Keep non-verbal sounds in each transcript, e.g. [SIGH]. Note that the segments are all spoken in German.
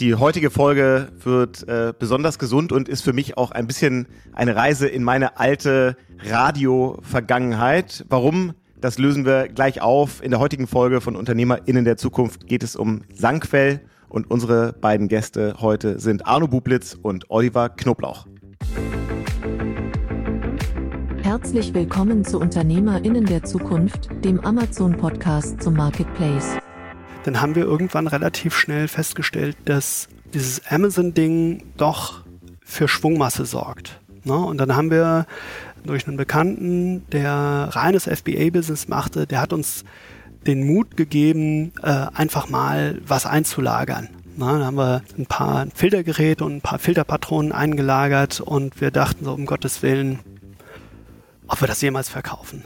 Die heutige Folge wird äh, besonders gesund und ist für mich auch ein bisschen eine Reise in meine alte Radio-Vergangenheit. Warum? Das lösen wir gleich auf. In der heutigen Folge von UnternehmerInnen der Zukunft geht es um Sanquell und unsere beiden Gäste heute sind Arno Bublitz und Oliver Knoblauch. Herzlich willkommen zu UnternehmerInnen der Zukunft, dem Amazon-Podcast zum Marketplace. Dann haben wir irgendwann relativ schnell festgestellt, dass dieses Amazon-Ding doch für Schwungmasse sorgt. Ne? Und dann haben wir durch einen Bekannten, der reines FBA-Business machte, der hat uns den Mut gegeben, äh, einfach mal was einzulagern. Na, da haben wir ein paar Filtergeräte und ein paar Filterpatronen eingelagert und wir dachten so, um Gottes Willen, ob wir das jemals verkaufen.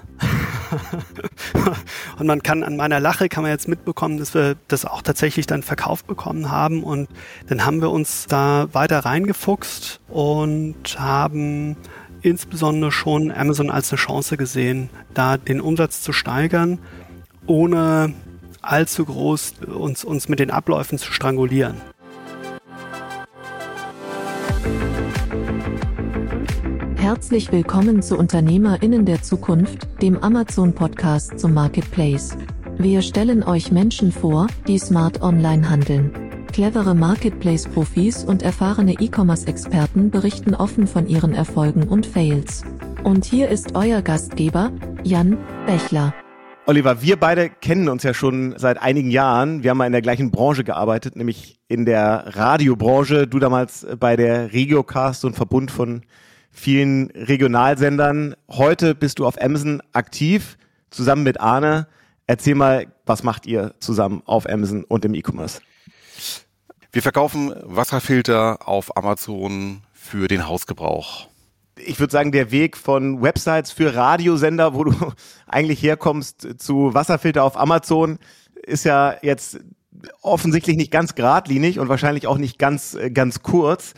[LAUGHS] und man kann an meiner Lache kann man jetzt mitbekommen, dass wir das auch tatsächlich dann verkauft bekommen haben und dann haben wir uns da weiter reingefuchst und haben insbesondere schon Amazon als eine Chance gesehen, da den Umsatz zu steigern, ohne allzu groß uns, uns mit den Abläufen zu strangulieren. Herzlich willkommen zu UnternehmerInnen der Zukunft, dem Amazon-Podcast zum Marketplace. Wir stellen euch Menschen vor, die smart online handeln. Clevere Marketplace-Profis und erfahrene E-Commerce-Experten berichten offen von ihren Erfolgen und Fails. Und hier ist euer Gastgeber, Jan Bechler. Oliver, wir beide kennen uns ja schon seit einigen Jahren. Wir haben mal in der gleichen Branche gearbeitet, nämlich in der Radiobranche. Du damals bei der Regiocast, ein Verbund von vielen Regionalsendern. Heute bist du auf Amazon aktiv, zusammen mit Arne. Erzähl mal, was macht ihr zusammen auf Amazon und im E-Commerce? Wir verkaufen Wasserfilter auf Amazon für den Hausgebrauch ich würde sagen, der Weg von Websites für Radiosender, wo du [LAUGHS] eigentlich herkommst, zu Wasserfilter auf Amazon, ist ja jetzt offensichtlich nicht ganz geradlinig und wahrscheinlich auch nicht ganz, äh, ganz kurz.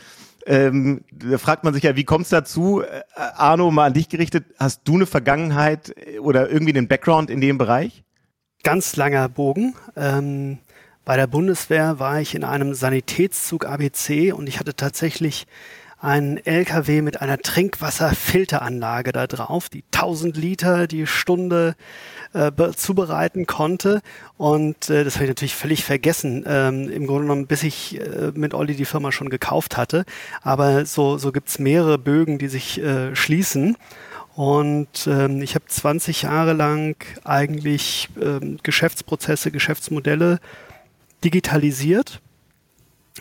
Ähm, da fragt man sich ja, wie kommt es dazu? Äh, Arno, mal an dich gerichtet, hast du eine Vergangenheit äh, oder irgendwie einen Background in dem Bereich? Ganz langer Bogen. Ähm, bei der Bundeswehr war ich in einem Sanitätszug ABC und ich hatte tatsächlich ein LKW mit einer Trinkwasserfilteranlage da drauf, die 1000 Liter die Stunde äh, zubereiten konnte. Und äh, das habe ich natürlich völlig vergessen, ähm, im Grunde genommen, bis ich äh, mit Olli die Firma schon gekauft hatte. Aber so, so gibt's mehrere Bögen, die sich äh, schließen. Und ähm, ich habe 20 Jahre lang eigentlich ähm, Geschäftsprozesse, Geschäftsmodelle digitalisiert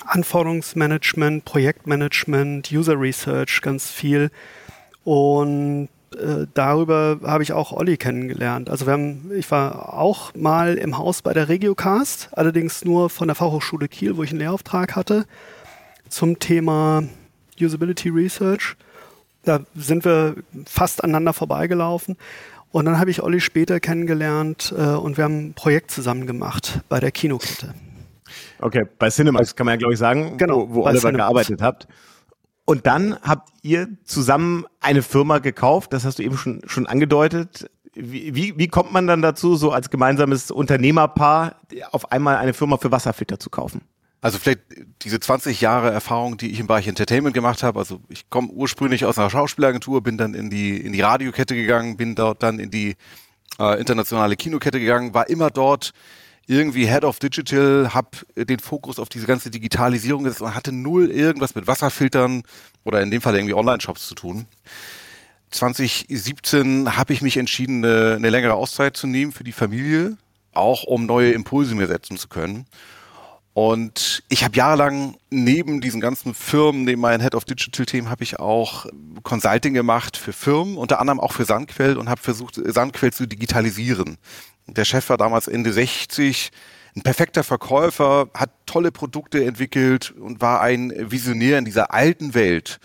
Anforderungsmanagement, Projektmanagement, User Research ganz viel. Und äh, darüber habe ich auch Olli kennengelernt. Also wir haben, ich war auch mal im Haus bei der Regiocast, allerdings nur von der Fachhochschule Kiel, wo ich einen Lehrauftrag hatte, zum Thema Usability Research. Da sind wir fast aneinander vorbeigelaufen. Und dann habe ich Olli später kennengelernt äh, und wir haben ein Projekt zusammen gemacht bei der Kinokette. Okay, bei Cinemax kann man ja, glaube ich, sagen, genau, wo, wo Oliver Cinemax. gearbeitet habt. Und dann habt ihr zusammen eine Firma gekauft, das hast du eben schon, schon angedeutet. Wie, wie, wie kommt man dann dazu, so als gemeinsames Unternehmerpaar auf einmal eine Firma für Wasserfilter zu kaufen? Also vielleicht diese 20 Jahre Erfahrung, die ich im Bereich Entertainment gemacht habe. Also ich komme ursprünglich aus einer Schauspielagentur, bin dann in die in die Radiokette gegangen, bin dort dann in die äh, internationale Kinokette gegangen, war immer dort irgendwie Head of Digital, habe den Fokus auf diese ganze Digitalisierung gesetzt und hatte null irgendwas mit Wasserfiltern oder in dem Fall irgendwie Online-Shops zu tun. 2017 habe ich mich entschieden, eine, eine längere Auszeit zu nehmen für die Familie, auch um neue Impulse mir setzen zu können. Und ich habe jahrelang neben diesen ganzen Firmen, neben meinen Head of Digital Themen, habe ich auch Consulting gemacht für Firmen, unter anderem auch für Sandquell und habe versucht, Sandquell zu digitalisieren. Der Chef war damals Ende 60, ein perfekter Verkäufer, hat tolle Produkte entwickelt und war ein Visionär in dieser alten Welt.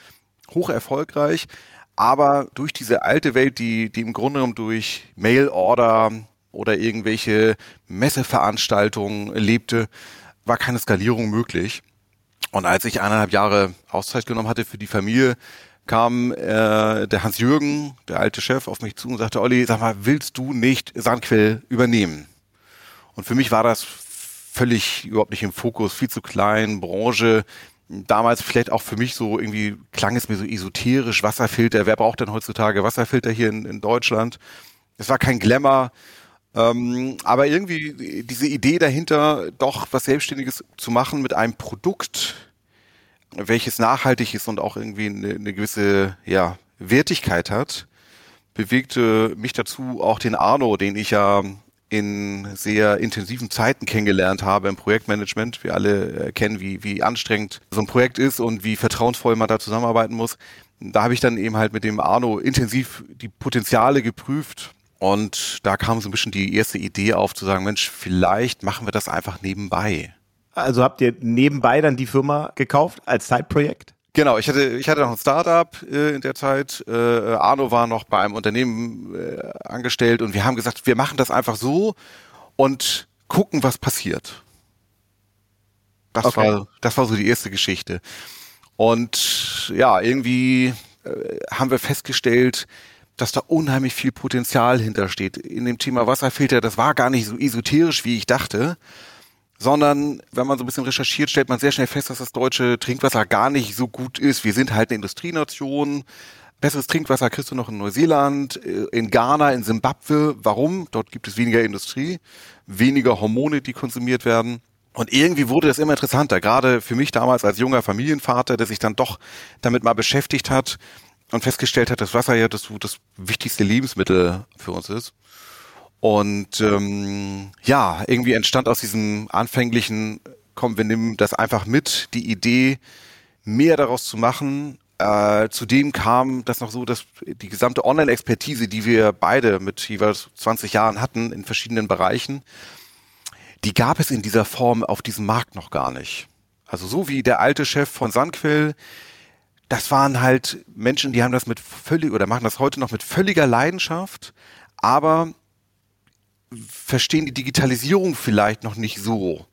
Hoch erfolgreich, aber durch diese alte Welt, die, die im Grunde genommen durch Mail-Order oder irgendwelche Messeveranstaltungen lebte, war keine Skalierung möglich. Und als ich eineinhalb Jahre Auszeit genommen hatte für die Familie, kam äh, der Hans-Jürgen, der alte Chef, auf mich zu und sagte, Olli, sag mal, willst du nicht Sandquell übernehmen? Und für mich war das völlig überhaupt nicht im Fokus, viel zu klein, Branche. Damals vielleicht auch für mich so irgendwie klang es mir so esoterisch, Wasserfilter. Wer braucht denn heutzutage Wasserfilter hier in, in Deutschland? Es war kein Glamour. Ähm, aber irgendwie diese Idee dahinter, doch was Selbstständiges zu machen mit einem Produkt, welches nachhaltig ist und auch irgendwie eine, eine gewisse ja, Wertigkeit hat, bewegte mich dazu, auch den Arno, den ich ja in sehr intensiven Zeiten kennengelernt habe im Projektmanagement. Wir alle äh, kennen, wie, wie anstrengend so ein Projekt ist und wie vertrauensvoll man da zusammenarbeiten muss. Da habe ich dann eben halt mit dem Arno intensiv die Potenziale geprüft und da kam so ein bisschen die erste Idee auf zu sagen, Mensch, vielleicht machen wir das einfach nebenbei. Also habt ihr nebenbei dann die Firma gekauft als Zeitprojekt? Genau, ich hatte, ich hatte noch ein Startup äh, in der Zeit. Äh, Arno war noch bei einem Unternehmen äh, angestellt und wir haben gesagt, wir machen das einfach so und gucken, was passiert. Das okay. war, das war so die erste Geschichte. Und ja, irgendwie äh, haben wir festgestellt, dass da unheimlich viel Potenzial hintersteht. In dem Thema Wasserfilter, das war gar nicht so esoterisch, wie ich dachte sondern wenn man so ein bisschen recherchiert, stellt man sehr schnell fest, dass das deutsche Trinkwasser gar nicht so gut ist. Wir sind halt eine Industrienation. Besseres Trinkwasser kriegst du noch in Neuseeland, äh, in Ghana, in Simbabwe. Warum? Dort gibt es weniger Industrie, weniger Hormone, die konsumiert werden. Und irgendwie wurde das immer interessanter, gerade für mich damals als junger Familienvater, der sich dann doch damit mal beschäftigt hat und festgestellt hat, dass Wasser ja das, das wichtigste Lebensmittel für uns ist. Und ähm, ja, irgendwie entstand aus diesem anfänglichen, komm, wir nehmen das einfach mit, die Idee, mehr daraus zu machen. Äh, zudem kam das noch so, dass die gesamte Online-Expertise, die wir beide mit jeweils 20 Jahren hatten in verschiedenen Bereichen, die gab es in dieser Form auf diesem Markt noch gar nicht. Also so wie der alte Chef von Sandquill, das waren halt Menschen, die haben das mit völlig oder machen das heute noch mit völliger Leidenschaft, aber verstehen die Digitalisierung vielleicht noch nicht so.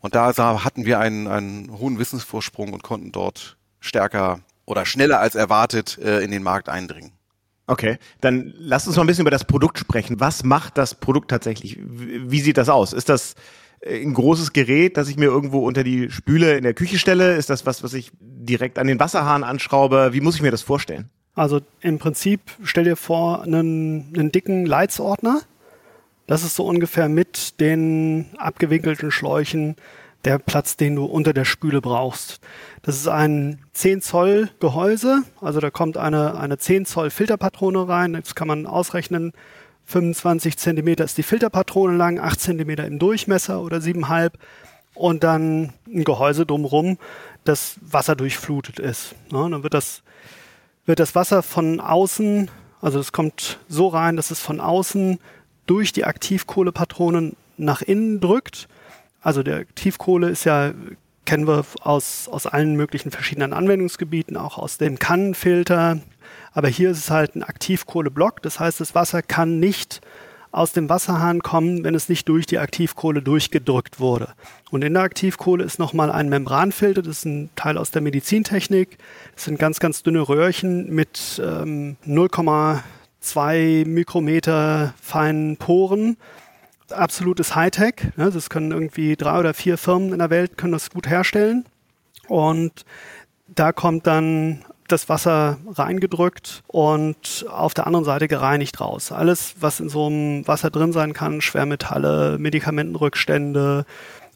Und da hatten wir einen, einen hohen Wissensvorsprung und konnten dort stärker oder schneller als erwartet äh, in den Markt eindringen. Okay, dann lass uns mal ein bisschen über das Produkt sprechen. Was macht das Produkt tatsächlich? Wie sieht das aus? Ist das äh, ein großes Gerät, das ich mir irgendwo unter die Spüle in der Küche stelle? Ist das was, was ich direkt an den Wasserhahn anschraube? Wie muss ich mir das vorstellen? Also im Prinzip stell dir vor einen, einen dicken Leitsordner, das ist so ungefähr mit den abgewinkelten Schläuchen der Platz, den du unter der Spüle brauchst. Das ist ein 10 Zoll Gehäuse, also da kommt eine, eine 10 Zoll Filterpatrone rein. Jetzt kann man ausrechnen, 25 Zentimeter ist die Filterpatrone lang, 8 Zentimeter im Durchmesser oder 7,5 und dann ein Gehäuse drumherum, das Wasser durchflutet ist. Ja, dann wird das, wird das Wasser von außen, also es kommt so rein, dass es von außen durch die Aktivkohlepatronen nach innen drückt. Also der Aktivkohle ist ja, kennen wir aus, aus allen möglichen verschiedenen Anwendungsgebieten, auch aus dem Kannenfilter. Aber hier ist es halt ein Aktivkohleblock. Das heißt, das Wasser kann nicht aus dem Wasserhahn kommen, wenn es nicht durch die Aktivkohle durchgedrückt wurde. Und in der Aktivkohle ist nochmal ein Membranfilter, das ist ein Teil aus der Medizintechnik. Das sind ganz, ganz dünne Röhrchen mit ähm, 0, zwei Mikrometer feinen Poren. Absolutes Hightech. Ne? Das können irgendwie drei oder vier Firmen in der Welt können das gut herstellen. Und da kommt dann das Wasser reingedrückt und auf der anderen Seite gereinigt raus. Alles, was in so einem Wasser drin sein kann, Schwermetalle, Medikamentenrückstände,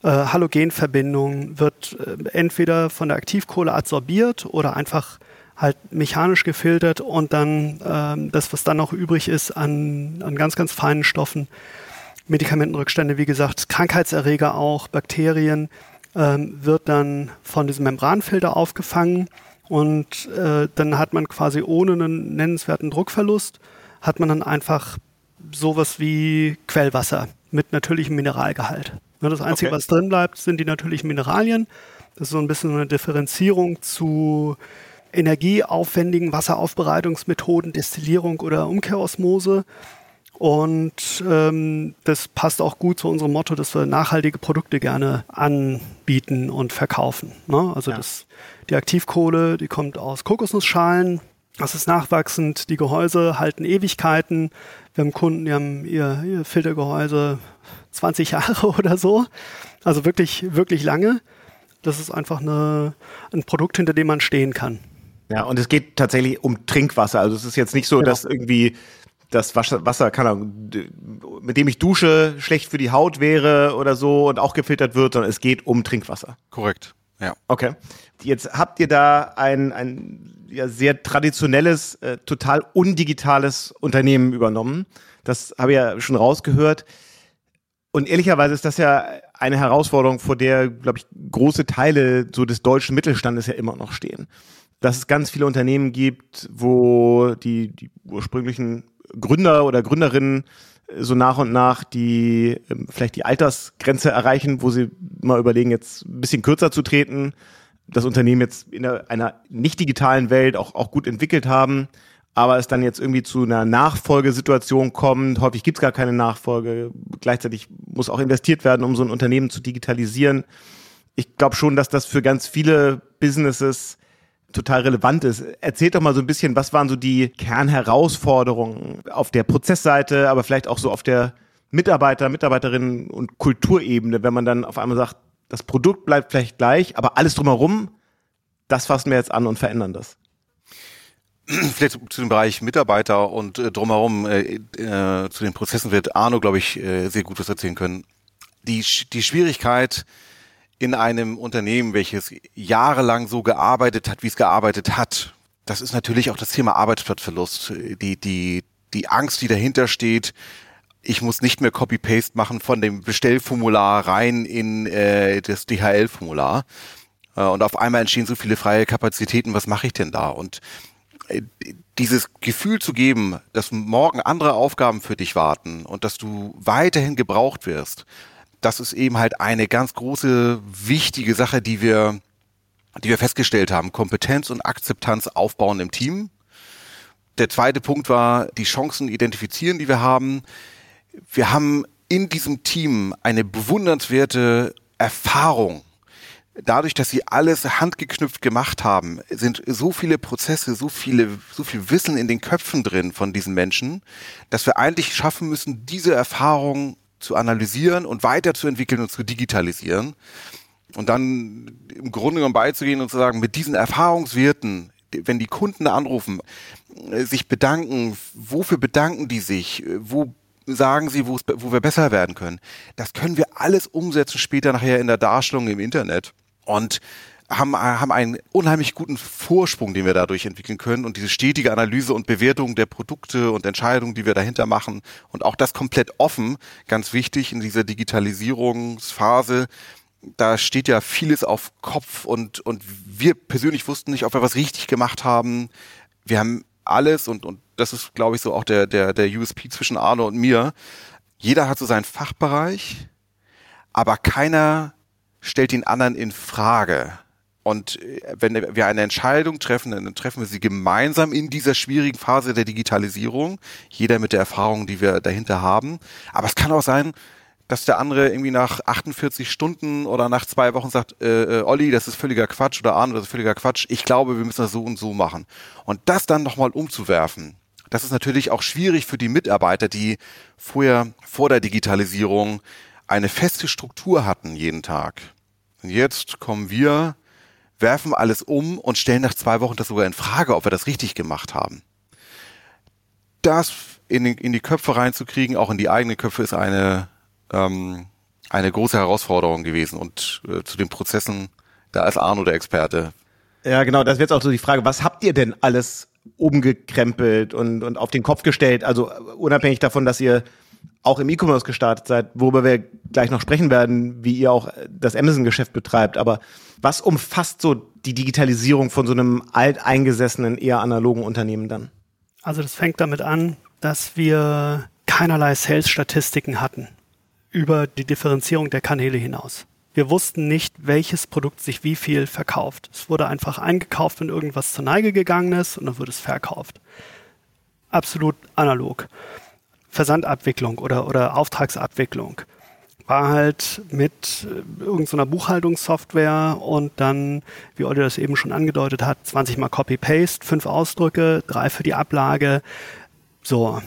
äh, Halogenverbindungen, wird äh, entweder von der Aktivkohle adsorbiert oder einfach halt mechanisch gefiltert und dann ähm, das, was dann noch übrig ist an, an ganz, ganz feinen Stoffen, Medikamentenrückstände, wie gesagt, Krankheitserreger auch, Bakterien, ähm, wird dann von diesem Membranfilter aufgefangen und äh, dann hat man quasi ohne einen nennenswerten Druckverlust, hat man dann einfach sowas wie Quellwasser mit natürlichem Mineralgehalt. Das Einzige, okay. was drin bleibt, sind die natürlichen Mineralien. Das ist so ein bisschen eine Differenzierung zu energieaufwendigen Wasseraufbereitungsmethoden, Destillierung oder Umkehrosmose. Und ähm, das passt auch gut zu unserem Motto, dass wir nachhaltige Produkte gerne anbieten und verkaufen. Ne? Also ja. das, die Aktivkohle, die kommt aus Kokosnussschalen. Das ist nachwachsend. Die Gehäuse halten Ewigkeiten. Wir haben Kunden, die haben ihr, ihr Filtergehäuse 20 [LAUGHS] Jahre oder so. Also wirklich, wirklich lange. Das ist einfach eine, ein Produkt, hinter dem man stehen kann. Ja, und es geht tatsächlich um Trinkwasser. Also es ist jetzt nicht so, genau. dass irgendwie das Wasser, Wasser keine Ahnung, mit dem ich dusche, schlecht für die Haut wäre oder so und auch gefiltert wird, sondern es geht um Trinkwasser. Korrekt. Ja. Okay. Jetzt habt ihr da ein, ein ja, sehr traditionelles, äh, total undigitales Unternehmen übernommen. Das habe ich ja schon rausgehört. Und ehrlicherweise ist das ja eine Herausforderung, vor der, glaube ich, große Teile so des deutschen Mittelstandes ja immer noch stehen. Dass es ganz viele Unternehmen gibt, wo die, die ursprünglichen Gründer oder Gründerinnen so nach und nach die ähm, vielleicht die Altersgrenze erreichen, wo sie mal überlegen, jetzt ein bisschen kürzer zu treten, das Unternehmen jetzt in einer nicht digitalen Welt auch, auch gut entwickelt haben, aber es dann jetzt irgendwie zu einer Nachfolgesituation kommt. Häufig gibt es gar keine Nachfolge. Gleichzeitig muss auch investiert werden, um so ein Unternehmen zu digitalisieren. Ich glaube schon, dass das für ganz viele Businesses total relevant ist. Erzählt doch mal so ein bisschen, was waren so die Kernherausforderungen auf der Prozessseite, aber vielleicht auch so auf der Mitarbeiter, Mitarbeiterinnen und Kulturebene, wenn man dann auf einmal sagt, das Produkt bleibt vielleicht gleich, aber alles drumherum, das fassen wir jetzt an und verändern das. Vielleicht zu dem Bereich Mitarbeiter und äh, drumherum äh, äh, zu den Prozessen wird Arno, glaube ich, äh, sehr gut was erzählen können. Die, die Schwierigkeit, in einem Unternehmen, welches jahrelang so gearbeitet hat, wie es gearbeitet hat, das ist natürlich auch das Thema Arbeitsplatzverlust. Die, die, die Angst, die dahinter steht, ich muss nicht mehr Copy-Paste machen von dem Bestellformular rein in äh, das DHL-Formular. Äh, und auf einmal entstehen so viele freie Kapazitäten, was mache ich denn da? Und äh, dieses Gefühl zu geben, dass morgen andere Aufgaben für dich warten und dass du weiterhin gebraucht wirst, das ist eben halt eine ganz große, wichtige Sache, die wir, die wir festgestellt haben. Kompetenz und Akzeptanz aufbauen im Team. Der zweite Punkt war die Chancen identifizieren, die wir haben. Wir haben in diesem Team eine bewundernswerte Erfahrung. Dadurch, dass sie alles handgeknüpft gemacht haben, sind so viele Prozesse, so viele, so viel Wissen in den Köpfen drin von diesen Menschen, dass wir eigentlich schaffen müssen, diese Erfahrung zu analysieren und weiterzuentwickeln und zu digitalisieren. Und dann im Grunde genommen beizugehen und zu sagen, mit diesen Erfahrungswerten, wenn die Kunden anrufen, äh, sich bedanken, wofür bedanken die sich, wo sagen sie, wo wir besser werden können. Das können wir alles umsetzen später nachher in der Darstellung im Internet. Und haben, haben einen unheimlich guten Vorsprung, den wir dadurch entwickeln können und diese stetige Analyse und Bewertung der Produkte und Entscheidungen, die wir dahinter machen und auch das komplett offen, ganz wichtig in dieser Digitalisierungsphase. Da steht ja vieles auf Kopf und, und wir persönlich wussten nicht, ob wir was richtig gemacht haben. Wir haben alles und, und das ist, glaube ich, so auch der, der, der USP zwischen Arno und mir. Jeder hat so seinen Fachbereich, aber keiner stellt den anderen in Frage. Und äh, wenn wir eine Entscheidung treffen, dann treffen wir sie gemeinsam in dieser schwierigen Phase der Digitalisierung. Jeder mit der Erfahrung, die wir dahinter haben. Aber es kann auch sein, dass der andere irgendwie nach 48 Stunden oder nach zwei Wochen sagt, äh, äh, Olli, das ist völliger Quatsch oder Arne, das ist völliger Quatsch. Ich glaube, wir müssen das so und so machen. Und das dann nochmal umzuwerfen, das ist natürlich auch schwierig für die Mitarbeiter, die vorher vor der Digitalisierung eine feste Struktur hatten jeden Tag. Und jetzt kommen wir werfen alles um und stellen nach zwei Wochen das sogar in Frage, ob wir das richtig gemacht haben. Das in, in die Köpfe reinzukriegen, auch in die eigenen Köpfe, ist eine, ähm, eine große Herausforderung gewesen. Und äh, zu den Prozessen, da ist Arno der Experte. Ja, genau, das wird jetzt auch so die Frage, was habt ihr denn alles umgekrempelt und, und auf den Kopf gestellt? Also unabhängig davon, dass ihr auch im E-Commerce gestartet seid, worüber wir gleich noch sprechen werden, wie ihr auch das Amazon-Geschäft betreibt. Aber was umfasst so die Digitalisierung von so einem alteingesessenen, eher analogen Unternehmen dann? Also das fängt damit an, dass wir keinerlei Sales-Statistiken hatten über die Differenzierung der Kanäle hinaus. Wir wussten nicht, welches Produkt sich wie viel verkauft. Es wurde einfach eingekauft, wenn irgendwas zur Neige gegangen ist und dann wurde es verkauft. Absolut analog. Versandabwicklung oder, oder Auftragsabwicklung war halt mit äh, irgendeiner Buchhaltungssoftware und dann, wie Olli das eben schon angedeutet hat, 20 mal Copy-Paste, fünf Ausdrücke, drei für die Ablage. So,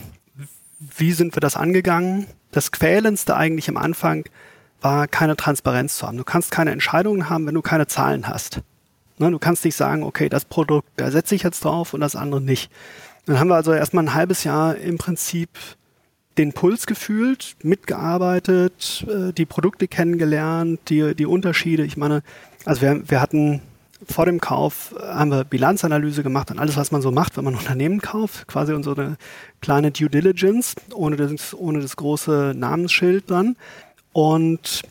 wie sind wir das angegangen? Das Quälendste eigentlich am Anfang war keine Transparenz zu haben. Du kannst keine Entscheidungen haben, wenn du keine Zahlen hast. Ne, du kannst nicht sagen, okay, das Produkt, da setze ich jetzt drauf und das andere nicht. Dann haben wir also erstmal ein halbes Jahr im Prinzip den Puls gefühlt, mitgearbeitet, äh, die Produkte kennengelernt, die, die Unterschiede. Ich meine, also wir, wir hatten vor dem Kauf, haben wir Bilanzanalyse gemacht und alles, was man so macht, wenn man ein [LAUGHS] Unternehmen kauft, quasi unsere kleine Due Diligence, ohne das, ohne das große Namensschild dran. Und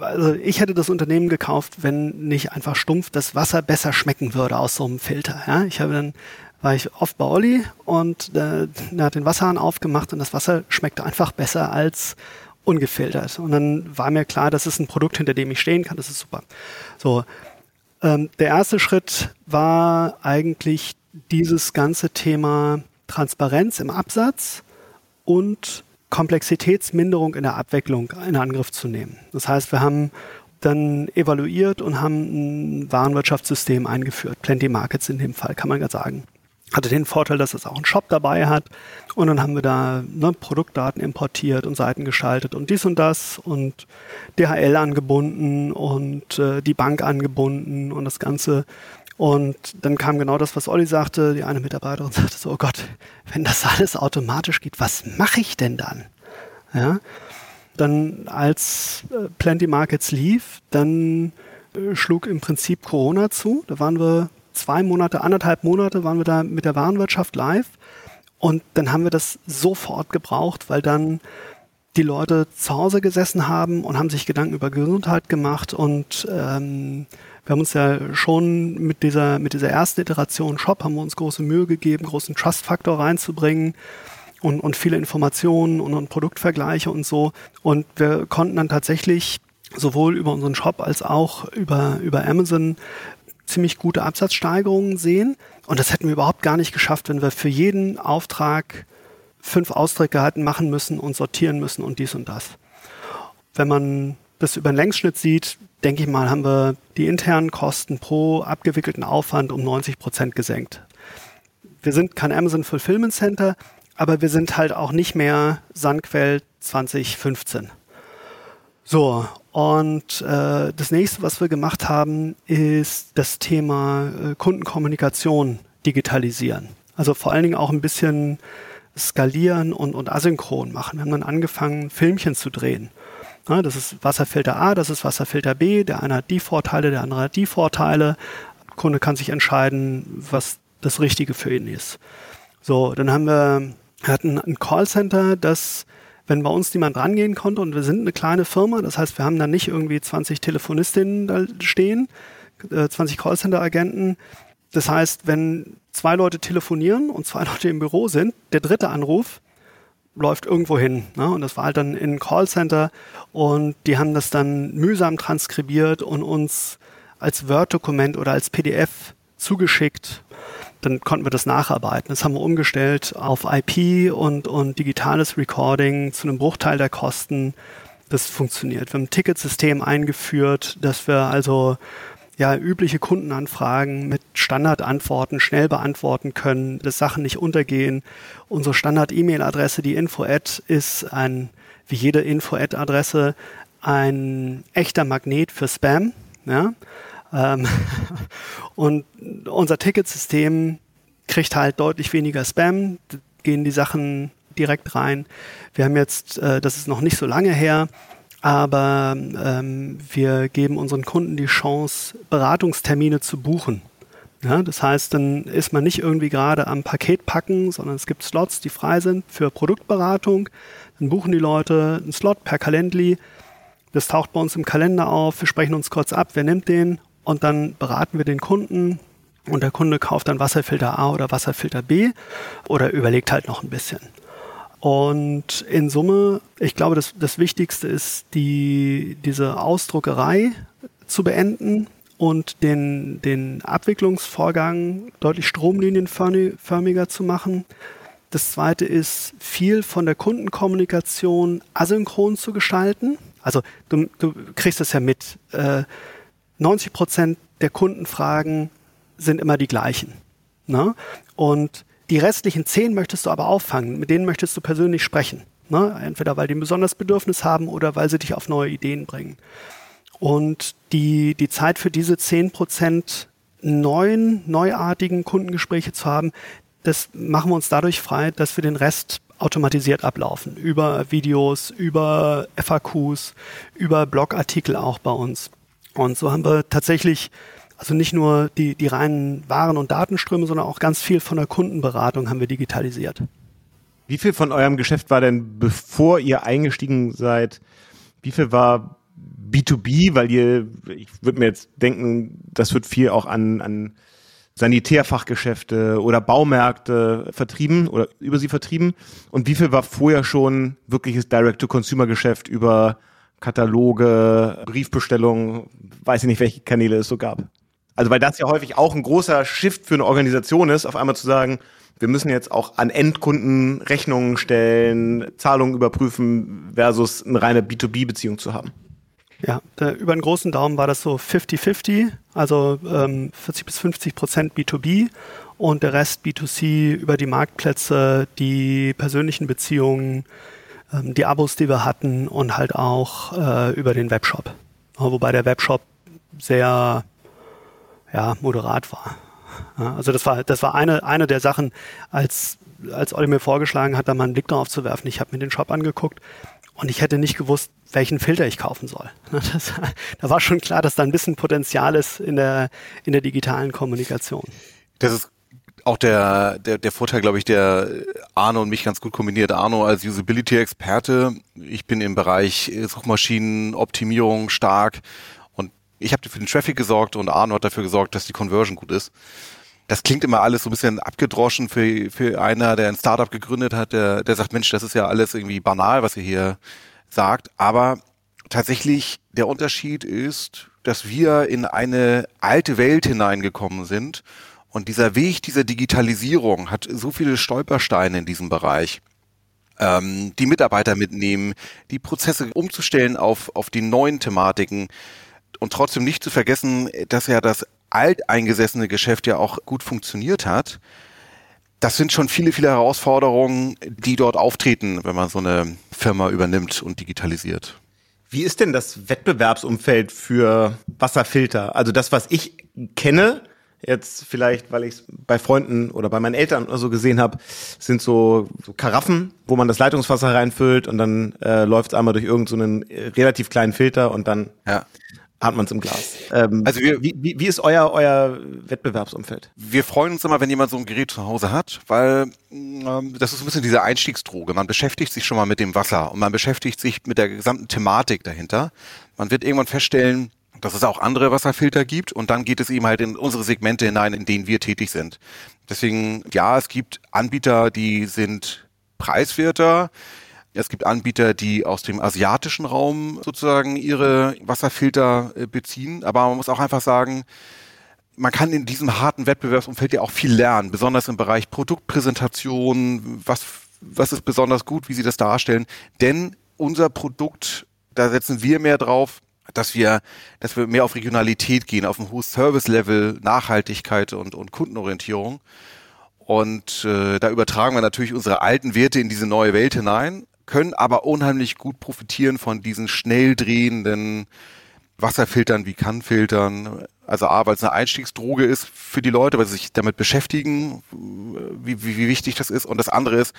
also ich hätte das Unternehmen gekauft, wenn nicht einfach stumpf das Wasser besser schmecken würde aus so einem Filter. Ja? Ich habe dann war ich oft bei Olli und äh, er hat den Wasserhahn aufgemacht und das Wasser schmeckte einfach besser als ungefiltert. Und dann war mir klar, das ist ein Produkt, hinter dem ich stehen kann, das ist super. So, ähm, der erste Schritt war eigentlich dieses ganze Thema Transparenz im Absatz und Komplexitätsminderung in der Abwicklung in Angriff zu nehmen. Das heißt, wir haben dann evaluiert und haben ein Warenwirtschaftssystem eingeführt. Plenty Markets in dem Fall, kann man ja sagen. Hatte den Vorteil, dass es auch einen Shop dabei hat. Und dann haben wir da ne, Produktdaten importiert und Seiten geschaltet und dies und das und DHL angebunden und äh, die Bank angebunden und das Ganze und dann kam genau das, was Olli sagte. Die eine Mitarbeiterin [LAUGHS] sagte so, oh Gott, wenn das alles automatisch geht, was mache ich denn dann? Ja. Dann als äh, Plenty Markets lief, dann äh, schlug im Prinzip Corona zu. Da waren wir zwei Monate, anderthalb Monate waren wir da mit der Warenwirtschaft live. Und dann haben wir das sofort gebraucht, weil dann die Leute zu Hause gesessen haben und haben sich Gedanken über Gesundheit gemacht und ähm, wir haben uns ja schon mit dieser, mit dieser ersten Iteration Shop haben wir uns große Mühe gegeben, großen Trust-Faktor reinzubringen und, und viele Informationen und, und Produktvergleiche und so. Und wir konnten dann tatsächlich sowohl über unseren Shop als auch über, über Amazon ziemlich gute Absatzsteigerungen sehen. Und das hätten wir überhaupt gar nicht geschafft, wenn wir für jeden Auftrag fünf Ausdrücke hatten machen müssen und sortieren müssen und dies und das. Wenn man das über den Längsschnitt sieht, denke ich mal, haben wir die internen Kosten pro abgewickelten Aufwand um 90 Prozent gesenkt. Wir sind kein Amazon Fulfillment Center, aber wir sind halt auch nicht mehr Sandquell 2015. So, und äh, das nächste, was wir gemacht haben, ist das Thema äh, Kundenkommunikation digitalisieren. Also vor allen Dingen auch ein bisschen skalieren und, und asynchron machen. Wir haben dann angefangen, Filmchen zu drehen. Ja, das ist Wasserfilter A, das ist Wasserfilter B. Der eine hat die Vorteile, der andere hat die Vorteile. Der Kunde kann sich entscheiden, was das Richtige für ihn ist. So, dann haben wir, wir hatten ein Callcenter, das, wenn bei uns niemand rangehen konnte und wir sind eine kleine Firma, das heißt, wir haben da nicht irgendwie 20 Telefonistinnen da stehen, 20 äh, Callcenter-Agenten. Das heißt, wenn zwei Leute telefonieren und zwei [LAUGHS] Leute im Büro sind, der dritte Anruf läuft irgendwo hin. Ne? Und das war halt dann in Callcenter und die haben das dann mühsam transkribiert und uns als Word-Dokument oder als PDF zugeschickt. Dann konnten wir das nacharbeiten. Das haben wir umgestellt auf IP und, und digitales Recording zu einem Bruchteil der Kosten. Das funktioniert. Wir haben ein Ticketsystem eingeführt, dass wir also ja, übliche Kundenanfragen mit Standardantworten schnell beantworten können, dass Sachen nicht untergehen. Unsere Standard-E-Mail-Adresse, die Info-Ad, ist ein, wie jede Info-Ad-Adresse, ein echter Magnet für Spam. Ja? Ähm, [LAUGHS] und unser Ticketsystem kriegt halt deutlich weniger Spam, gehen die Sachen direkt rein. Wir haben jetzt, äh, das ist noch nicht so lange her, aber ähm, wir geben unseren Kunden die Chance, Beratungstermine zu buchen. Ja, das heißt, dann ist man nicht irgendwie gerade am Paket packen, sondern es gibt Slots, die frei sind für Produktberatung. Dann buchen die Leute einen Slot per Calendly. Das taucht bei uns im Kalender auf. Wir sprechen uns kurz ab, wer nimmt den und dann beraten wir den Kunden und der Kunde kauft dann Wasserfilter A oder Wasserfilter B oder überlegt halt noch ein bisschen. Und in Summe, ich glaube, das, das Wichtigste ist, die, diese Ausdruckerei zu beenden und den, den Abwicklungsvorgang deutlich stromlinienförmiger zu machen. Das zweite ist, viel von der Kundenkommunikation asynchron zu gestalten. Also du, du kriegst es ja mit. Äh, 90 Prozent der Kundenfragen sind immer die gleichen. Ne? Und die restlichen zehn möchtest du aber auffangen, mit denen möchtest du persönlich sprechen. Ne? Entweder weil die ein besonderes Bedürfnis haben oder weil sie dich auf neue Ideen bringen. Und die, die Zeit für diese 10% neuen, neuartigen Kundengespräche zu haben, das machen wir uns dadurch frei, dass wir den Rest automatisiert ablaufen. Über Videos, über FAQs, über Blogartikel auch bei uns. Und so haben wir tatsächlich also nicht nur die, die reinen Waren- und Datenströme, sondern auch ganz viel von der Kundenberatung haben wir digitalisiert. Wie viel von eurem Geschäft war denn, bevor ihr eingestiegen seid, wie viel war B2B, weil ihr, ich würde mir jetzt denken, das wird viel auch an, an Sanitärfachgeschäfte oder Baumärkte vertrieben oder über sie vertrieben. Und wie viel war vorher schon wirkliches Direct-to-Consumer-Geschäft über Kataloge, Briefbestellungen, weiß ich nicht, welche Kanäle es so gab? Also weil das ja häufig auch ein großer Shift für eine Organisation ist, auf einmal zu sagen, wir müssen jetzt auch an Endkunden Rechnungen stellen, Zahlungen überprüfen versus eine reine B2B-Beziehung zu haben. Ja, über einen großen Daumen war das so 50-50, also ähm, 40 bis 50 Prozent B2B und der Rest B2C über die Marktplätze, die persönlichen Beziehungen, ähm, die Abos, die wir hatten und halt auch äh, über den Webshop. Wobei der Webshop sehr ja, moderat war. Ja, also das war, das war eine, eine der Sachen, als, als Olli mir vorgeschlagen hat, da mal einen Blick drauf zu werfen. Ich habe mir den Shop angeguckt und ich hätte nicht gewusst, welchen Filter ich kaufen soll. [LAUGHS] Das, da war schon klar, dass da ein bisschen Potenzial ist in der, in der digitalen Kommunikation. Das ist auch der, der, der Vorteil, glaube ich, der Arno und mich ganz gut kombiniert. Arno als Usability-Experte. Ich bin im Bereich Suchmaschinenoptimierung stark ich habe für den Traffic gesorgt und Arno hat dafür gesorgt, dass die Conversion gut ist. Das klingt immer alles so ein bisschen abgedroschen für, für einer, der ein Startup gegründet hat, der, der sagt, Mensch, das ist ja alles irgendwie banal, was ihr hier sagt. Aber tatsächlich der Unterschied ist, dass wir in eine alte Welt hineingekommen sind und dieser Weg dieser Digitalisierung hat so viele Stolpersteine in diesem Bereich. Ähm, die Mitarbeiter mitnehmen, die Prozesse umzustellen auf, auf die neuen Thematiken und trotzdem nicht zu vergessen, dass ja das alteingesessene Geschäft ja auch gut funktioniert hat. Das sind schon viele, viele Herausforderungen, die dort auftreten, wenn man so eine Firma übernimmt und digitalisiert. Wie ist denn das Wettbewerbsumfeld für Wasserfilter? Also das, was ich kenne, jetzt vielleicht, weil ich es bei Freunden oder bei meinen Eltern oder so gesehen habe, sind so, so Karaffen, wo man das Leitungswasser reinfüllt und dann äh, läuft es einmal durch irgendeinen so relativ kleinen Filter und dann ja hat man es im Glas. Ähm, also wir, wie, wie, wie ist euer, euer Wettbewerbsumfeld? Wir freuen uns immer, wenn jemand so ein Gerät zu Hause hat, weil ähm, das ist ein bisschen diese Einstiegsdroge. Man beschäftigt sich schon mal mit dem Wasser und man beschäftigt sich mit der gesamten Thematik dahinter. Man wird irgendwann feststellen, dass es auch andere Wasserfilter gibt und dann geht es eben halt in unsere Segmente hinein, in denen wir tätig sind. Deswegen, ja, es gibt Anbieter, die sind preiswerter, es gibt Anbieter, die aus dem asiatischen Raum sozusagen ihre Wasserfilter äh, beziehen. Aber man muss auch einfach sagen, man kann in diesem harten Wettbewerbsumfeld ja auch viel lernen, besonders im Bereich Produktpräsentation. Was, was ist besonders gut, wie sie das darstellen? Denn unser Produkt, da setzen wir mehr drauf, dass wir, dass wir mehr auf Regionalität gehen, auf ein hohes Service-Level, Nachhaltigkeit und, und Kundenorientierung. Und äh, da übertragen wir natürlich unsere alten Werte in diese neue Welt hinein können aber unheimlich gut profitieren von diesen schnell drehenden Wasserfiltern wie Kannfiltern. Also A, weil es eine Einstiegsdroge ist für die Leute, weil sie sich damit beschäftigen, wie, wie, wie wichtig das ist. Und das andere ist,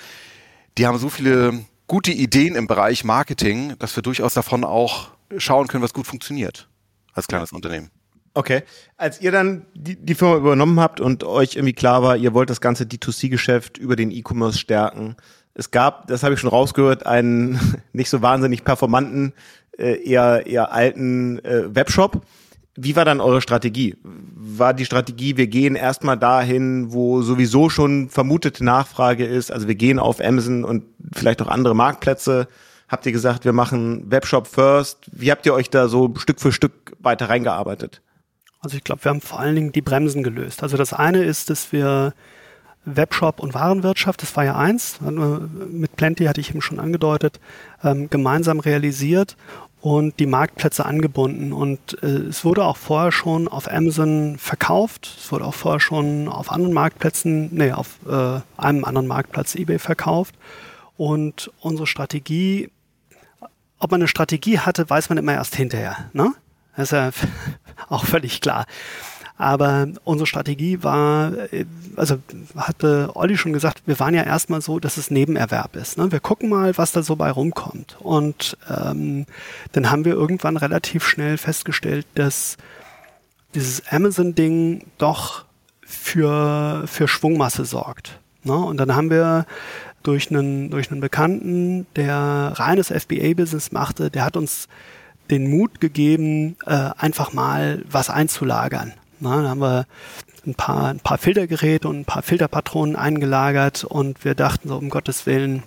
die haben so viele gute Ideen im Bereich Marketing, dass wir durchaus davon auch schauen können, was gut funktioniert als kleines Unternehmen. Okay. Als ihr dann die, die Firma übernommen habt und euch irgendwie klar war, ihr wollt das ganze D2C-Geschäft über den E-Commerce stärken, es gab, das habe ich schon rausgehört, einen [LAUGHS] nicht so wahnsinnig performanten, äh, eher, eher alten äh, Webshop. Wie war dann eure Strategie? War die Strategie, wir gehen erstmal dahin, wo sowieso schon vermutete Nachfrage ist, also wir gehen auf Amazon und vielleicht auch andere Marktplätze. Habt ihr gesagt, wir machen Webshop first? Wie habt ihr euch da so Stück für Stück weiter reingearbeitet? Also ich glaube, wir haben vor allen Dingen die Bremsen gelöst. Also das eine ist, dass wir Webshop und Warenwirtschaft, das war ja eins, mit Plenty hatte ich eben schon angedeutet, ähm, gemeinsam realisiert und die Marktplätze angebunden. Und äh, es wurde auch vorher schon auf Amazon verkauft, es wurde auch vorher schon auf anderen Marktplätzen, nee, auf äh, einem anderen Marktplatz eBay verkauft. Und unsere Strategie, ob man eine Strategie hatte, weiß man immer erst hinterher. Ne? Das ist ja [LAUGHS] auch völlig klar. Aber unsere Strategie war, äh, also hatte Olli schon gesagt, wir waren ja erstmal so, dass es Nebenerwerb ist. Ne? Wir gucken mal, was da so bei rumkommt. Und ähm, dann haben wir irgendwann relativ schnell festgestellt, dass dieses Amazon-Ding doch für, für Schwungmasse sorgt. Ne? Und dann haben wir durch einen, durch einen Bekannten, der reines FBA-Business machte, der hat uns den Mut gegeben, äh, einfach mal was einzulagern. Na, da haben wir ein paar, ein paar Filtergeräte und ein paar Filterpatronen eingelagert und wir dachten so, um Gottes Willen,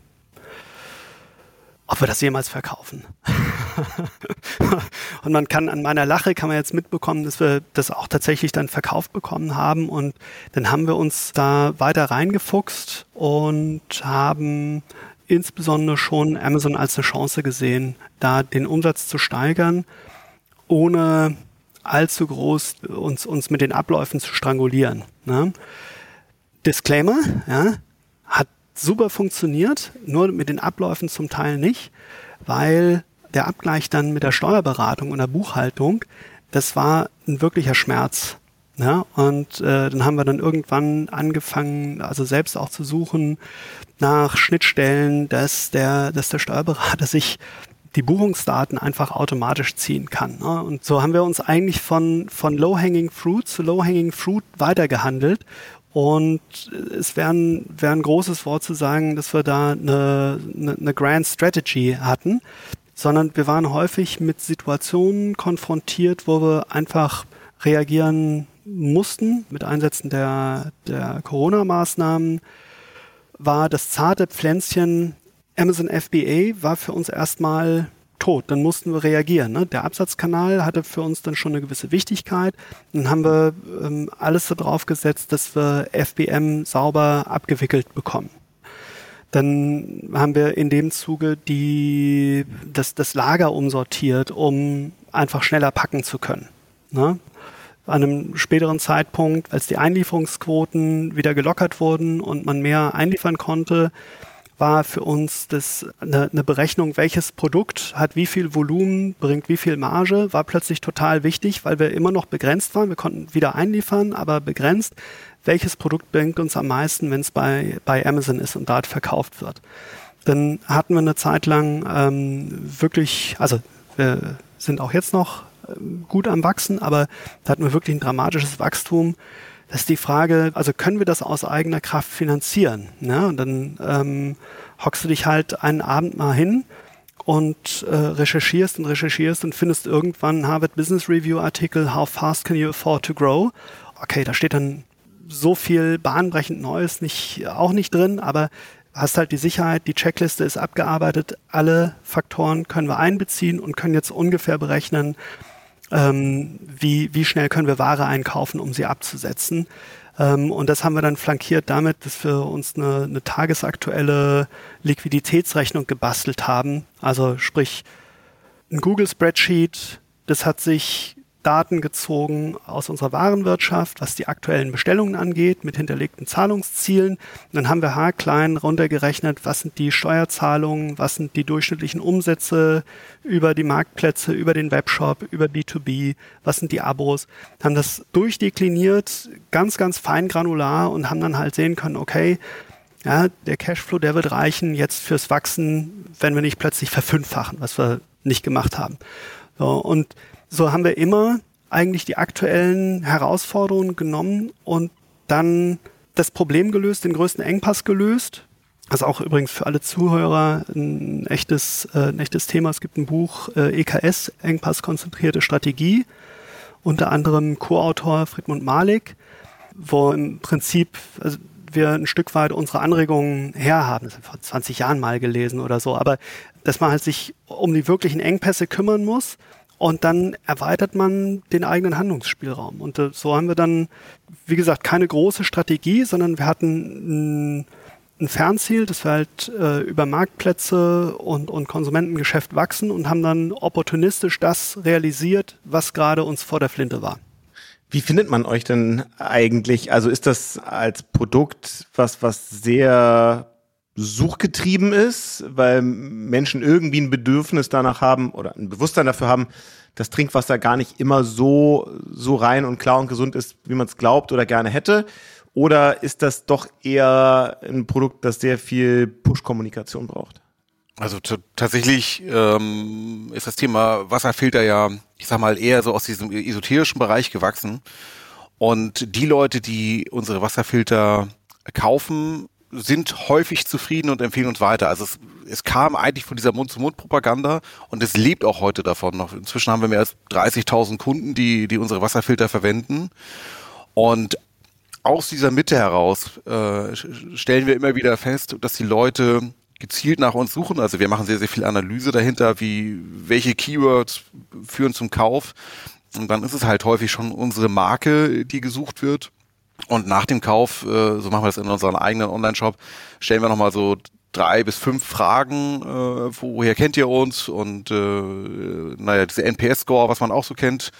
ob wir das jemals verkaufen. [LAUGHS] [LAUGHS] und man kann an meiner Lache kann man jetzt mitbekommen, dass wir das auch tatsächlich dann verkauft bekommen haben und dann haben wir uns da weiter reingefuchst und haben insbesondere schon Amazon als eine Chance gesehen, da den Umsatz zu steigern, ohne allzu groß uns, uns mit den Abläufen zu strangulieren. Ne? Disclaimer, ja, hat super funktioniert, nur mit den Abläufen zum Teil nicht, weil der Abgleich dann mit der Steuerberatung und der Buchhaltung, das war ein wirklicher Schmerz. Ja, und äh, dann haben wir dann irgendwann angefangen, also selbst auch zu suchen nach Schnittstellen, dass der, dass der Steuerberater [LAUGHS] sich die Buchungsdaten einfach automatisch ziehen kann. Ne? Und so haben wir uns eigentlich von, von Low-Hanging Fruit zu Low-Hanging Fruit weitergehandelt. Und es wäre ein, wär ein großes Wort zu sagen, dass wir da eine, eine, eine Grand Strategy hatten, sondern wir waren häufig mit Situationen konfrontiert, wo wir einfach reagieren mussten mit Einsetzen der, der Corona-Maßnahmen, war das zarte Pflänzchen Amazon FBA war für uns erstmal tot. Dann mussten wir reagieren. Ne? Der Absatzkanal hatte für uns dann schon eine gewisse Wichtigkeit. Dann haben wir ähm, alles darauf gesetzt, dass wir FBM sauber abgewickelt bekommen. Dann haben wir in dem Zuge die, das, das Lager umsortiert, um einfach schneller packen zu können. Ne? An einem späteren Zeitpunkt, als die Einlieferungsquoten wieder gelockert wurden und man mehr einliefern konnte, war für uns das eine, eine Berechnung, welches Produkt hat wie viel Volumen, bringt wie viel Marge, war plötzlich total wichtig, weil wir immer noch begrenzt waren. Wir konnten wieder einliefern, aber begrenzt. Welches Produkt bringt uns am meisten, wenn es bei, bei Amazon ist und dort verkauft wird? Dann hatten wir eine Zeit lang ähm, wirklich, also wir sind auch jetzt noch ähm, gut am Wachsen, aber da hatten wir wirklich ein dramatisches Wachstum das ist die Frage, also können wir das aus eigener Kraft finanzieren? Ne? Und dann ähm, hockst du dich halt einen Abend mal hin und äh, recherchierst und recherchierst und findest irgendwann Harvard Business Review Artikel, How fast can you afford to grow? Okay, da steht dann so viel bahnbrechend Neues nicht, auch nicht drin, aber hast halt die Sicherheit, die Checkliste ist abgearbeitet, alle Faktoren können wir einbeziehen und können jetzt ungefähr berechnen, ähm, wie, wie schnell können wir Ware einkaufen, um sie abzusetzen. Ähm, und das haben wir dann flankiert damit, dass wir uns eine, eine tagesaktuelle Liquiditätsrechnung gebastelt haben. Also sprich, ein Google-Spreadsheet, das hat sich Daten gezogen aus unserer Warenwirtschaft, was die aktuellen Bestellungen angeht, mit hinterlegten Zahlungszielen. Und dann haben wir haarklein runtergerechnet, was sind die Steuerzahlungen, was sind die durchschnittlichen Umsätze über die Marktplätze, über den Webshop, über B2B, was sind die Abos, haben das durchdekliniert, ganz, ganz fein granular und haben dann halt sehen können, okay, ja, der Cashflow, der wird reichen jetzt fürs Wachsen, wenn wir nicht plötzlich verfünffachen, was wir nicht gemacht haben. So, und so haben wir immer eigentlich die aktuellen Herausforderungen genommen und dann das Problem gelöst, den größten Engpass gelöst. Ist auch übrigens für alle Zuhörer ein echtes, äh, ein echtes Thema. Es gibt ein Buch äh, EKS, Engpass konzentrierte Strategie, unter anderem Co-Autor Friedmund Malik, wo im Prinzip also wir ein Stück weit unsere Anregungen herhaben. Das haben wir vor 20 Jahren mal gelesen oder so. Aber dass man halt sich um die wirklichen Engpässe kümmern muss und dann erweitert man den eigenen Handlungsspielraum. Und äh, so haben wir dann, wie gesagt, keine große Strategie, sondern wir hatten ein, Fernziel, dass wir halt äh, über Marktplätze und, und Konsumentengeschäft wachsen und haben dann opportunistisch das realisiert, was gerade uns vor der Flinte war. Wie findet man euch denn eigentlich? Also ist das als Produkt was, was sehr suchgetrieben ist, weil Menschen irgendwie ein Bedürfnis danach haben oder ein Bewusstsein dafür haben, dass Trinkwasser gar nicht immer so, so rein und klar und gesund ist, wie man es glaubt oder gerne hätte? Oder ist das doch eher ein Produkt, das sehr viel Push-Kommunikation braucht? Also tatsächlich ähm, ist das Thema Wasserfilter ja, ich sag mal, eher so aus diesem esoterischen Bereich gewachsen. Und die Leute, die unsere Wasserfilter kaufen, sind häufig zufrieden und empfehlen uns weiter. Also es, es kam eigentlich von dieser Mund-zu-Mund-Propaganda und es lebt auch heute davon noch. Inzwischen haben wir mehr als 30.000 Kunden, die, die unsere Wasserfilter verwenden. Und aus dieser Mitte heraus äh, stellen wir immer wieder fest, dass die Leute gezielt nach uns suchen. Also wir machen sehr, sehr viel Analyse dahinter, wie welche Keywords führen zum Kauf. Und dann ist es halt häufig schon unsere Marke, die gesucht wird. Und nach dem Kauf, äh, so machen wir das in unserem eigenen Online-Shop, stellen wir nochmal so drei bis fünf Fragen, äh, woher kennt ihr uns und äh, naja, diese NPS-Score, was man auch so kennt.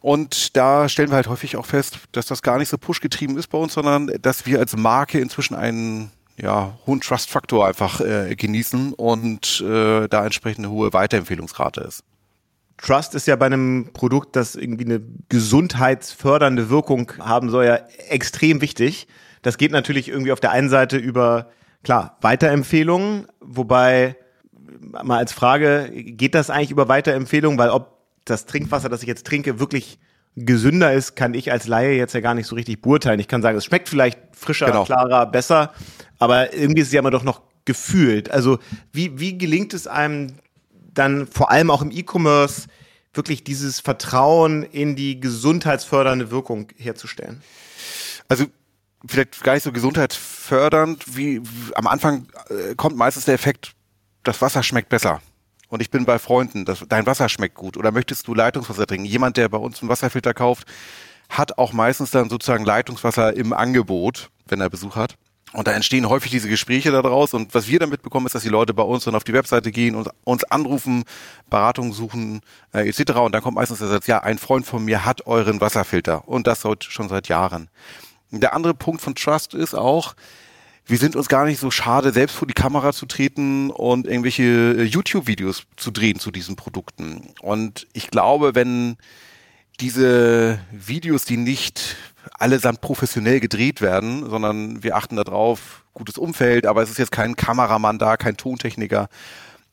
Und da stellen wir halt häufig auch fest, dass das gar nicht so push-getrieben ist bei uns, sondern dass wir als Marke inzwischen einen ja, hohen Trust-Faktor einfach äh, genießen und äh, da entsprechend eine hohe Weiterempfehlungsrate ist. Trust ist ja bei einem Produkt, das irgendwie eine gesundheitsfördernde Wirkung haben soll, ja extrem wichtig. Das geht natürlich irgendwie auf der einen Seite über, klar, Weiterempfehlungen, wobei mal als Frage, geht das eigentlich über Weiterempfehlungen? Weil ob das Trinkwasser, das ich jetzt trinke, wirklich gesünder ist, kann ich als Laie jetzt ja gar nicht so richtig beurteilen. Ich kann sagen, es schmeckt vielleicht frischer, genau. klarer, besser, aber irgendwie ist es ja immer doch noch gefühlt. Also wie, wie gelingt es einem dann vor allem auch im E-Commerce wirklich dieses Vertrauen in die gesundheitsfördernde Wirkung herzustellen? Also vielleicht gar nicht so gesundheitsfördernd, wie, am Anfang äh, kommt meistens der Effekt, das Wasser schmeckt besser. Und ich bin bei Freunden, das, dein Wasser schmeckt gut. Oder möchtest du Leitungswasser trinken? Jemand, der bei uns einen Wasserfilter kauft, hat auch meistens dann sozusagen Leitungswasser im Angebot, wenn er Besuch hat. Und da entstehen häufig diese Gespräche daraus. Und was wir damit bekommen, ist, dass die Leute bei uns dann auf die Webseite gehen und uns anrufen, Beratung suchen äh, etc. Und dann kommt meistens der Satz, ja, ein Freund von mir hat euren Wasserfilter. Und das schon seit Jahren. Der andere Punkt von Trust ist auch, wir sind uns gar nicht so schade, selbst vor die Kamera zu treten und irgendwelche äh, YouTube-Videos zu drehen zu diesen Produkten. Und ich glaube, wenn diese Videos, die nicht allesamt professionell gedreht werden, sondern wir achten darauf, gutes Umfeld, aber es ist jetzt kein Kameramann da, kein Tontechniker,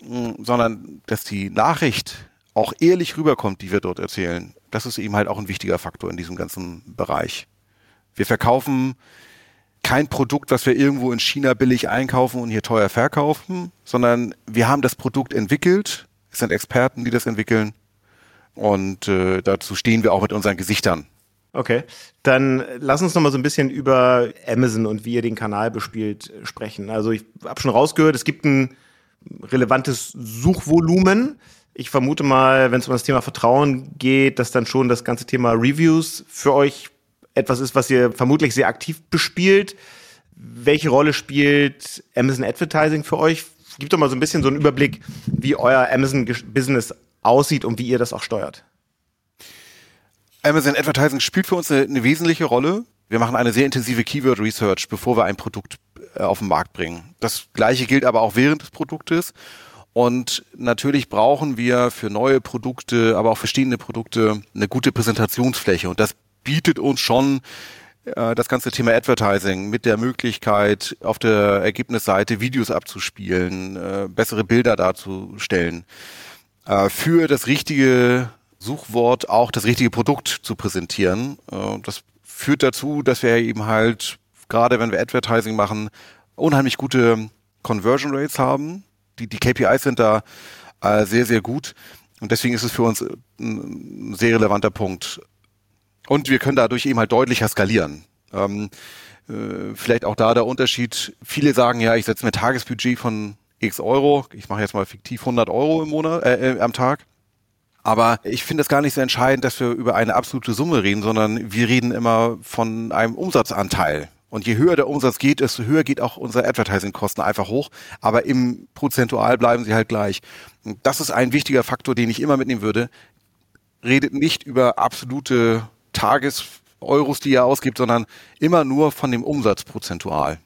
mm, sondern dass die Nachricht auch ehrlich rüberkommt, die wir dort erzählen. Das ist eben halt auch ein wichtiger Faktor in diesem ganzen Bereich. Wir verkaufen kein Produkt, was wir irgendwo in China billig einkaufen und hier teuer verkaufen, sondern wir haben das Produkt entwickelt. Es sind Experten, die das entwickeln. Und äh, dazu stehen wir auch mit unseren Gesichtern. Okay, dann lass uns noch mal so ein bisschen über Amazon und wie ihr den Kanal bespielt sprechen. Also ich habe schon rausgehört, es gibt ein relevantes Suchvolumen. Ich vermute mal, wenn es um das Thema Vertrauen geht, dass dann schon das ganze Thema Reviews für euch etwas ist, was ihr vermutlich sehr aktiv bespielt. Welche Rolle spielt Amazon Advertising für euch? Gib doch mal so ein bisschen so einen Überblick, wie euer Amazon-Business aussieht und wie ihr das auch steuert. Amazon Advertising spielt für uns eine, eine wesentliche Rolle. Wir machen eine sehr intensive Keyword Research, bevor wir ein Produkt äh, auf den Markt bringen. Das gleiche gilt aber auch während des Produktes. Und natürlich brauchen wir für neue Produkte, aber auch stehende Produkte eine gute Präsentationsfläche. Und das bietet uns schon äh, das ganze Thema Advertising mit der Möglichkeit, auf der Ergebnisseite Videos abzuspielen, äh, bessere Bilder darzustellen, äh, für das richtige Suchwort auch das richtige Produkt zu präsentieren. Äh, das führt dazu, dass wir eben halt, gerade wenn wir Advertising machen, unheimlich gute Conversion Rates haben. Die, die KPIs sind da äh, sehr, sehr gut. Und deswegen ist es für uns ein sehr relevanter Punkt. Und wir können dadurch eben halt deutlicher skalieren. Ähm, äh, vielleicht auch da der Unterschied. Viele sagen ja, ich setze mir Tagesbudget von x Euro. Ich mache jetzt mal fiktiv 100 Euro im Monat, äh, äh, am Tag. Aber ich finde es gar nicht so entscheidend, dass wir über eine absolute Summe reden, sondern wir reden immer von einem Umsatzanteil. Und je höher der Umsatz geht, desto höher geht auch unsere Advertising-Kosten einfach hoch. Aber im Prozentual bleiben sie halt gleich. Und das ist ein wichtiger Faktor, den ich immer mitnehmen würde. Redet nicht über absolute Tages-Euros, die ihr ausgibt, sondern immer nur von dem Umsatz prozentual.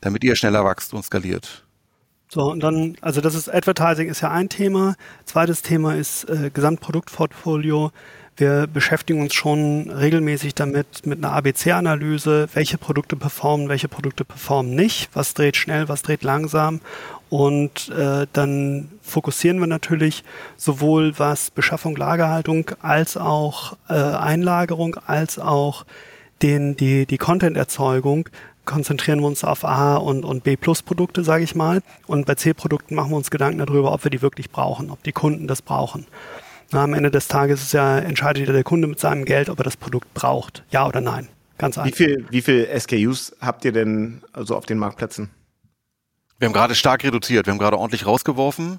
damit ihr schneller wächst und skaliert? So, und dann, also das ist Advertising ist ja ein Thema. Zweites Thema ist äh, Gesamtproduktportfolio. Wir beschäftigen uns schon regelmäßig damit, mit einer ABC-Analyse, welche Produkte performen, welche Produkte performen nicht, was dreht schnell, was dreht langsam. Und äh, dann fokussieren wir natürlich sowohl was Beschaffung, Lagerhaltung als auch äh, Einlagerung, als auch den, die, die Content-Erzeugung konzentrieren wir uns auf A und, und B Plus Produkte, sage ich mal. Und bei C Produkten machen wir uns Gedanken darüber, ob wir die wirklich brauchen, ob die Kunden das brauchen. Na, am Ende des Tages ist ja, entscheidet ja der Kunde mit seinem Geld, ob er das Produkt braucht. Ja oder nein. Ganz einfach. Wie viel, wie viel SKUs habt ihr denn also auf den Marktplätzen? Wir haben gerade stark reduziert. Wir haben gerade ordentlich rausgeworfen.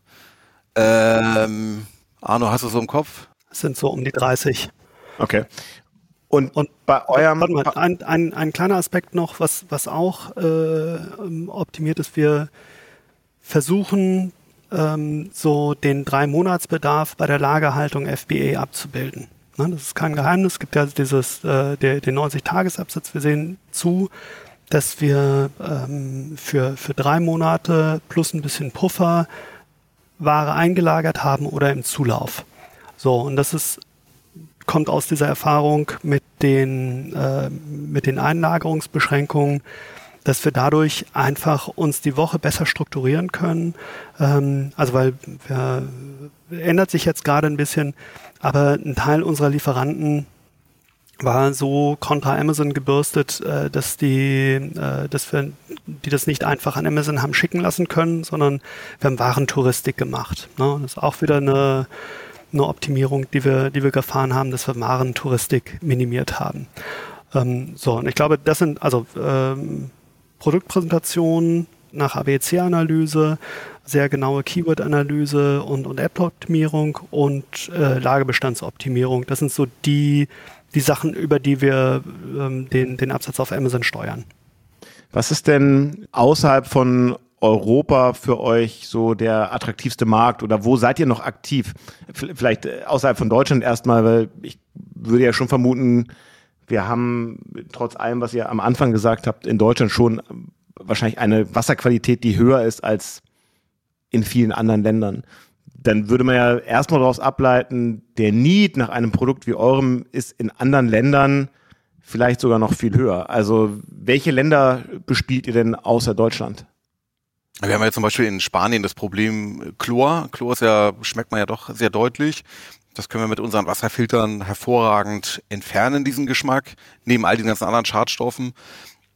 Ähm, Arno, hast du so im Kopf? Es sind so um die 30. Okay. Und, und bei eurem. Warte mal, ein, ein, ein kleiner Aspekt noch, was, was auch äh, optimiert ist. Wir versuchen ähm, so den drei Monatsbedarf bei der Lagerhaltung FBA abzubilden. Ne, das ist kein Geheimnis. Es gibt ja dieses äh, der, den 90-Tages-Absatz. Wir sehen zu, dass wir ähm, für, für drei Monate plus ein bisschen Puffer Ware eingelagert haben oder im Zulauf. So, und das ist kommt aus dieser Erfahrung mit den, äh, mit den Einlagerungsbeschränkungen, dass wir dadurch einfach uns die Woche besser strukturieren können. Ähm, also weil wir, ändert sich jetzt gerade ein bisschen, aber ein Teil unserer Lieferanten war so kontra Amazon gebürstet, äh, dass die, äh, dass wir, die das nicht einfach an Amazon haben schicken lassen können, sondern wir haben Warentouristik gemacht. Ne? Das ist auch wieder eine eine Optimierung, die wir, die wir gefahren haben, dass wir Warentouristik minimiert haben. Ähm, so, und ich glaube, das sind also ähm, Produktpräsentationen nach ABC-Analyse, sehr genaue Keyword-Analyse und, und App-Optimierung und äh, Lagerbestandsoptimierung. Das sind so die, die Sachen, über die wir ähm, den, den Absatz auf Amazon steuern. Was ist denn außerhalb von Europa für euch so der attraktivste Markt oder wo seid ihr noch aktiv? Vielleicht äh, außerhalb von Deutschland erstmal, weil ich würde ja schon vermuten, wir haben trotz allem, was ihr am Anfang gesagt habt, in Deutschland schon wahrscheinlich eine Wasserqualität, die höher ist als in vielen anderen Ländern. Dann würde man ja erstmal daraus ableiten, der Need nach einem Produkt wie eurem ist in anderen Ländern vielleicht sogar noch viel höher. Also welche Länder bespielt ihr denn außer Deutschland? Wir haben ja zum Beispiel in Spanien das Problem Chlor. Chlor ist ja, schmeckt man ja doch sehr deutlich. Das können wir mit unseren Wasserfiltern hervorragend entfernen, diesen Geschmack, neben all den ganzen anderen Schadstoffen.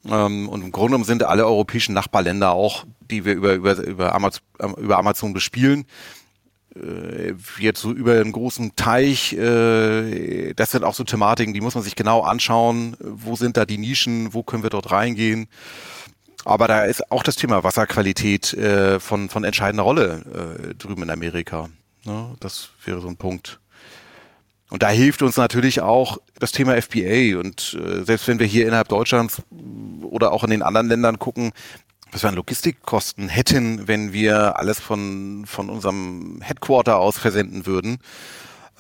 Ähm, und im Grunde genommen sind alle europäischen Nachbarländer auch, die wir über, über, über, Amazon, über Amazon bespielen, äh, jetzt so über einen großen Teich, äh, das sind auch so Thematiken, die muss man sich genau anschauen. Wo sind da die Nischen? Wo können wir dort reingehen? Aber da ist auch das Thema Wasserqualität äh, von, von entscheidender Rolle äh, drüben in Amerika. Ne? Das wäre so ein Punkt. Und da hilft uns natürlich auch das Thema FBA. Und äh, selbst wenn wir hier innerhalb Deutschlands oder auch in den anderen Ländern gucken, was wir an Logistikkosten hätten, wenn wir alles von, von unserem Headquarter aus versenden würden,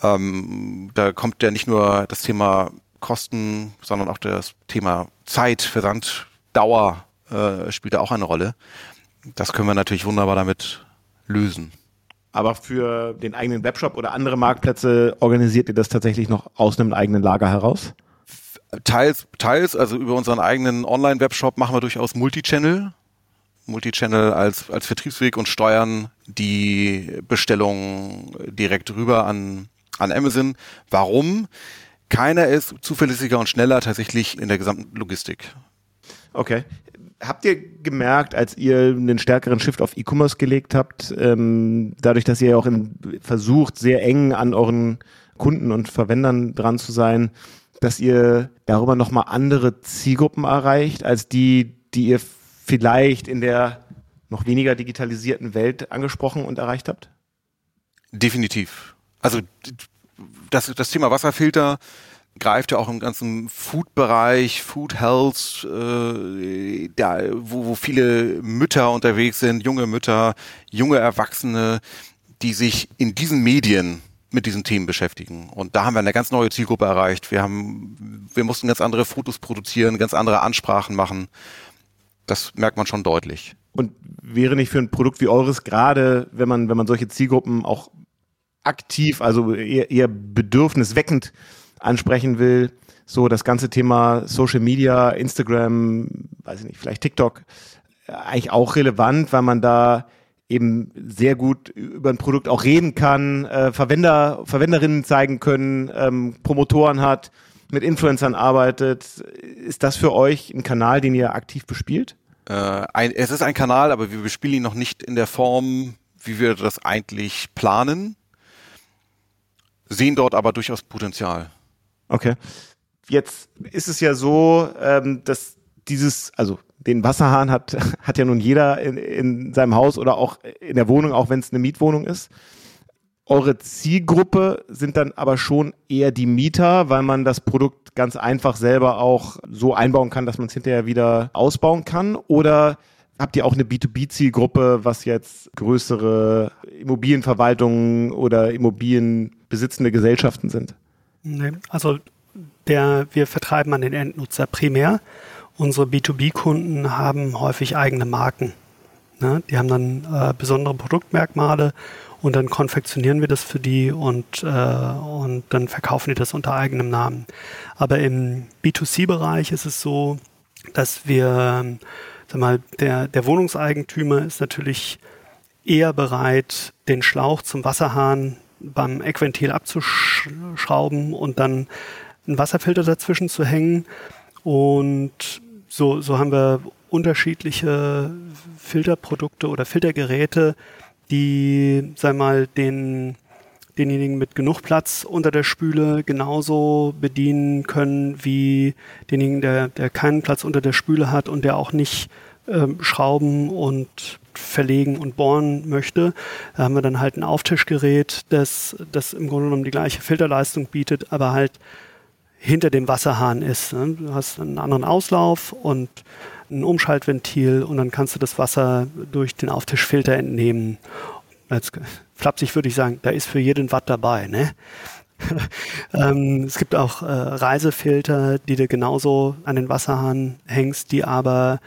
ähm, da kommt ja nicht nur das Thema Kosten, sondern auch das Thema Zeit, Versand, Dauer äh, spielt da auch eine Rolle. Das können wir natürlich wunderbar damit lösen. Aber für den eigenen Webshop oder andere Marktplätze organisiert ihr das tatsächlich noch aus einem eigenen Lager heraus? Teils, teils, also über unseren eigenen Online-Webshop machen wir durchaus Multichannel. Multichannel als, als Vertriebsweg und steuern die Bestellung direkt rüber an, an Amazon. Warum? Keiner ist zuverlässiger und schneller tatsächlich in der gesamten Logistik. Okay. Habt ihr gemerkt, als ihr einen stärkeren Shift auf E-Commerce gelegt habt, ähm, dadurch, dass ihr auch in, versucht, sehr eng an euren Kunden und Verwendern dran zu sein, dass ihr darüber nochmal andere Zielgruppen erreicht, als die, die ihr vielleicht in der noch weniger digitalisierten Welt angesprochen und erreicht habt? Definitiv. Also das, das Thema Wasserfilter greift ja auch im ganzen Food-Bereich, Food Health, äh, da, wo, wo viele Mütter unterwegs sind, junge Mütter, junge Erwachsene, die sich in diesen Medien mit diesen Themen beschäftigen. Und da haben wir eine ganz neue Zielgruppe erreicht. Wir haben, wir mussten ganz andere Fotos produzieren, ganz andere Ansprachen machen. Das merkt man schon deutlich. Und wäre nicht für ein Produkt wie eures gerade, wenn man, wenn man solche Zielgruppen auch aktiv, also eher, eher bedürfnisweckend ansprechen will, so das ganze Thema Social Media, Instagram, weiß ich nicht, vielleicht TikTok, eigentlich auch relevant, weil man da eben sehr gut über ein Produkt auch reden kann, äh, Verwender, Verwenderinnen zeigen können, ähm, Promotoren hat, mit Influencern arbeitet. Ist das für euch ein Kanal, den ihr aktiv bespielt? Äh, ein, es ist ein Kanal, aber wir bespielen ihn noch nicht in der Form, wie wir das eigentlich planen, sehen dort aber durchaus Potenzial. Okay. Jetzt ist es ja so, ähm, dass dieses, also den Wasserhahn hat, [LAUGHS] hat ja nun jeder in, in seinem Haus oder auch in der Wohnung, auch wenn es eine Mietwohnung ist. Eure Zielgruppe sind dann aber schon eher die Mieter, weil man das Produkt ganz einfach selber auch so einbauen kann, dass man es hinterher wieder ausbauen kann? Oder habt ihr auch eine B2B-Zielgruppe, was jetzt größere Immobilienverwaltungen oder Immobilienbesitzende Gesellschaften sind? Nee, also der, wir vertreiben an den Endnutzer primär. Unsere B2B-Kunden haben häufig eigene Marken. Ne? Die haben dann äh, besondere Produktmerkmale und dann konfektionieren wir das für die und, äh, und dann verkaufen die das unter eigenem Namen. Aber im B2C-Bereich ist es so, dass wir, sag mal, der, der Wohnungseigentümer ist natürlich eher bereit, den Schlauch zum Wasserhahn beim Eckventil abzuschrauben und dann einen Wasserfilter dazwischen zu hängen. Und so, so haben wir unterschiedliche Filterprodukte oder Filtergeräte, die, sei mal, den, denjenigen mit genug Platz unter der Spüle genauso bedienen können wie denjenigen, der, der keinen Platz unter der Spüle hat und der auch nicht ähm, schrauben und verlegen und bohren möchte. Da haben wir dann halt ein Auftischgerät, das, das im Grunde genommen die gleiche Filterleistung bietet, aber halt hinter dem Wasserhahn ist. Ne? Du hast einen anderen Auslauf und ein Umschaltventil und dann kannst du das Wasser durch den Auftischfilter entnehmen. Jetzt flapsig würde ich sagen, da ist für jeden Watt dabei. Ne? [LAUGHS] ähm, es gibt auch äh, Reisefilter, die du genauso an den Wasserhahn hängst, die aber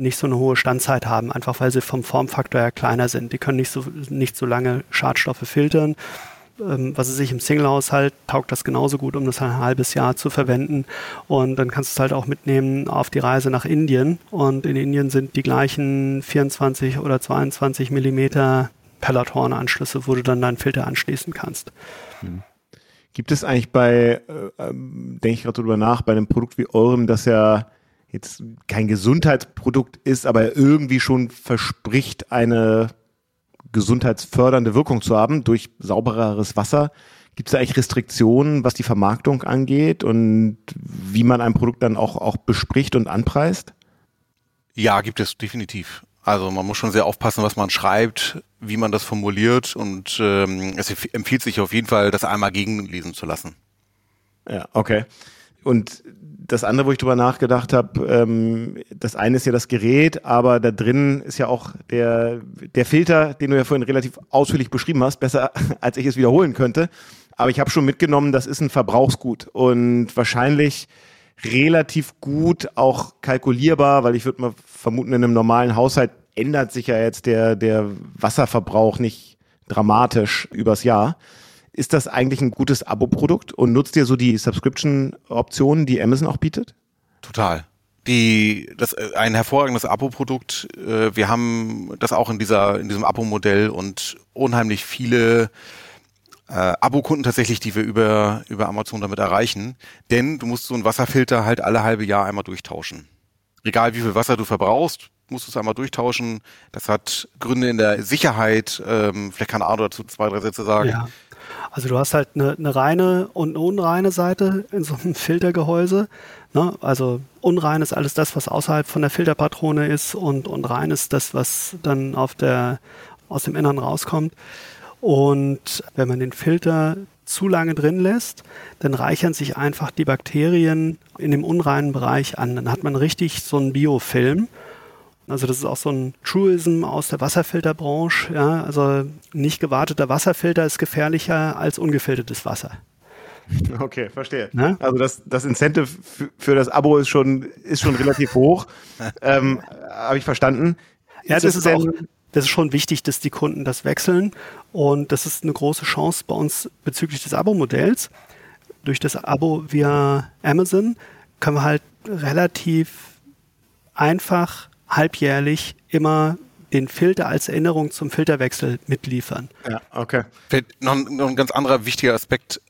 nicht so eine hohe Standzeit haben, einfach weil sie vom Formfaktor her kleiner sind. Die können nicht so, nicht so lange Schadstoffe filtern ähm, was es sich im Single-Haushalt taugt das genauso gut, um das ein halbes Jahr zu verwenden. Und dann kannst du es halt auch mitnehmen auf die Reise nach Indien. Und in Indien sind die gleichen 24 oder 22 Millimeter Peloton-Anschlüsse, wo du dann deinen Filter anschließen kannst. Hm. Gibt es eigentlich bei, äh, ähm, denke ich gerade drüber nach, bei einem Produkt wie eurem, das ja jetzt kein Gesundheitsprodukt ist, aber irgendwie schon verspricht, eine gesundheitsfördernde Wirkung zu haben durch saubereres Wasser. Gibt es da eigentlich Restriktionen, was die Vermarktung angeht und wie man ein Produkt dann auch, auch bespricht und anpreist? Ja, gibt es definitiv. Also man muss schon sehr aufpassen, was man schreibt, wie man das formuliert und ähm, es empfiehlt sich auf jeden Fall, das einmal gegenlesen zu lassen. Ja, okay. Und das andere, wo ich drüber nachgedacht habe, ähm, das eine ist ja das Gerät, aber da drin ist ja auch der, der Filter, den du ja vorhin relativ ausführlich beschrieben hast, besser [LAUGHS] als ich es wiederholen könnte. Aber ich habe schon mitgenommen, das ist ein Verbrauchsgut und wahrscheinlich relativ gut auch kalkulierbar, weil ich würde mal vermuten, in einem normalen Haushalt ändert sich ja jetzt der, der Wasserverbrauch nicht dramatisch übers Jahr. Ist das eigentlich ein gutes Abo-Produkt und nutzt ihr so die Subscription-Optionen, die Amazon auch bietet? Total. Die, das, äh, ein hervorragendes Abo-Produkt. Äh, wir haben das auch in dieser, in diesem Abo-Modell und unheimlich viele äh, Abo-Kunden tatsächlich, die wir über, über Amazon damit erreichen. Denn du musst so einen Wasserfilter halt alle halbe Jahr einmal durchtauschen. Egal wie viel Wasser du verbrauchst, musst du es einmal durchtauschen. Das hat Gründe in der Sicherheit. Ähm, vielleicht kann Arno dazu zwei, drei Sätze sagen. Ja. Also du hast halt eine, eine reine und eine unreine Seite in so einem [LAUGHS] Filtergehäuse. Ne? Also unrein ist alles das, was außerhalb von der Filterpatrone ist und, und rein ist das, was dann auf der, aus dem Innern rauskommt. Und wenn man den Filter zu lange drin lässt, dann reichern sich einfach die Bakterien in dem unreinen Bereich an. Dann hat man richtig so einen Biofilm. Also das ist auch so ein Truism aus der Wasserfilterbranche. Ja? Also nicht gewarteter Wasserfilter ist gefährlicher als ungefiltertes Wasser. [LAUGHS] Okay, verstehe. Ne? Also das, das Incentive für, das Abo ist schon, ist schon relativ hoch. [LAUGHS] ähm, Habe ich verstanden. Ja, ist das ist auch, das ist schon wichtig, dass die Kunden das wechseln. Und das ist eine große Chance bei uns bezüglich des Abo-Modells. Durch das Abo via Amazon können wir halt relativ einfach halbjährlich immer den Filter als Erinnerung zum Filterwechsel mitliefern. Ja, okay. Noch, noch ein ganz anderer wichtiger Aspekt.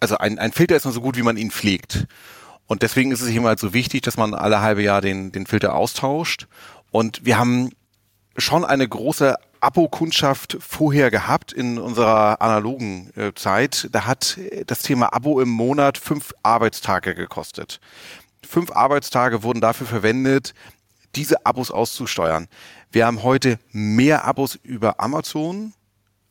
Also ein, ein Filter ist nur so gut, wie man ihn pflegt. Und deswegen ist es immer halt so wichtig, dass man alle halbe Jahr den, den Filter austauscht. Und wir haben schon eine große Abo-Kundschaft vorher gehabt in unserer analogen äh, Zeit. Da hat das Thema Abo im Monat fünf Arbeitstage gekostet. Fünf Arbeitstage wurden dafür verwendet, diese Abos auszusteuern. Wir haben heute mehr Abos über Amazon,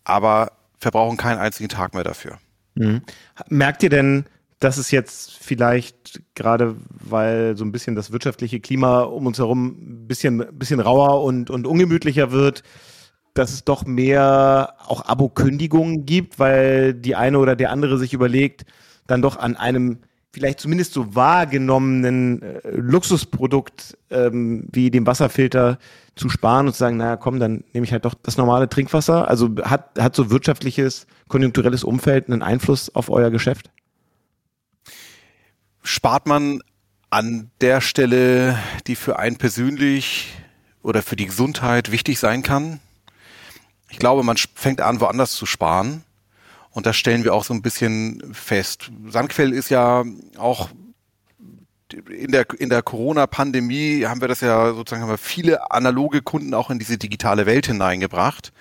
aber verbrauchen keinen einzigen Tag mehr dafür. Mhm. Merkt ihr denn, dass es jetzt vielleicht gerade, weil so ein bisschen das wirtschaftliche Klima um uns herum ein bisschen, bisschen rauer und, und ungemütlicher wird, dass es doch mehr auch Abo-Kündigungen gibt, weil die eine oder der andere sich überlegt, dann doch an einem vielleicht zumindest so wahrgenommenen äh, Luxusprodukt ähm, wie dem Wasserfilter zu sparen und zu sagen, naja, komm, dann nehme ich halt doch das normale Trinkwasser. Also hat, hat so wirtschaftliches, konjunkturelles Umfeld einen Einfluss auf euer Geschäft? Spart man an der Stelle, die für einen persönlich oder für die Gesundheit wichtig sein kann? Ich glaube, man fängt an, woanders zu sparen. Und das stellen wir auch so ein bisschen fest. Sandquell ist ja auch in der, in der Corona-Pandemie haben wir das ja sozusagen, haben wir viele analoge Kunden auch in diese digitale Welt hineingebracht.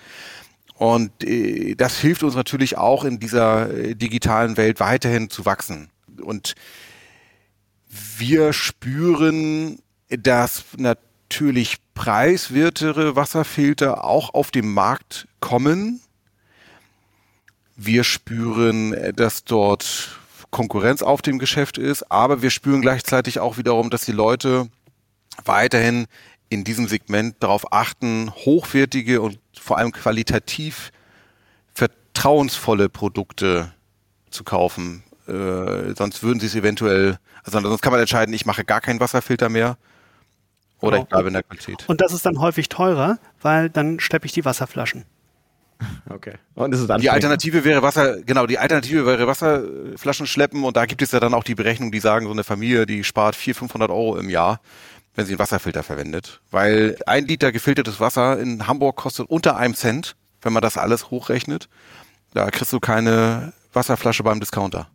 Und äh, das hilft uns natürlich auch in dieser äh, digitalen Welt weiterhin zu wachsen. Und wir spüren, dass natürlich preiswertere Wasserfilter auch auf den Markt kommen wir spüren, äh, dass dort Konkurrenz auf dem Geschäft ist, aber wir spüren gleichzeitig auch wiederum, dass die Leute weiterhin in diesem Segment darauf achten, hochwertige und vor allem qualitativ vertrauensvolle Produkte zu kaufen. Äh, sonst würden sie es eventuell, also sonst kann man entscheiden, ich mache gar keinen Wasserfilter mehr oder genau. ich bleibe in der Qualität. Und das ist dann häufig teurer, weil dann schleppe ich die Wasserflaschen. [LAUGHS] Okay. Und das ist die Alternative wäre Wasser, genau, die Alternative wäre Wasserflaschen schleppen und da gibt es ja dann auch die Berechnung, die sagen, so eine Familie, die spart 400, 500 Euro im Jahr, wenn sie einen Wasserfilter verwendet. Weil ein Liter gefiltertes Wasser in Hamburg kostet unter einem Cent, wenn man das alles hochrechnet. Da kriegst du keine Wasserflasche beim Discounter.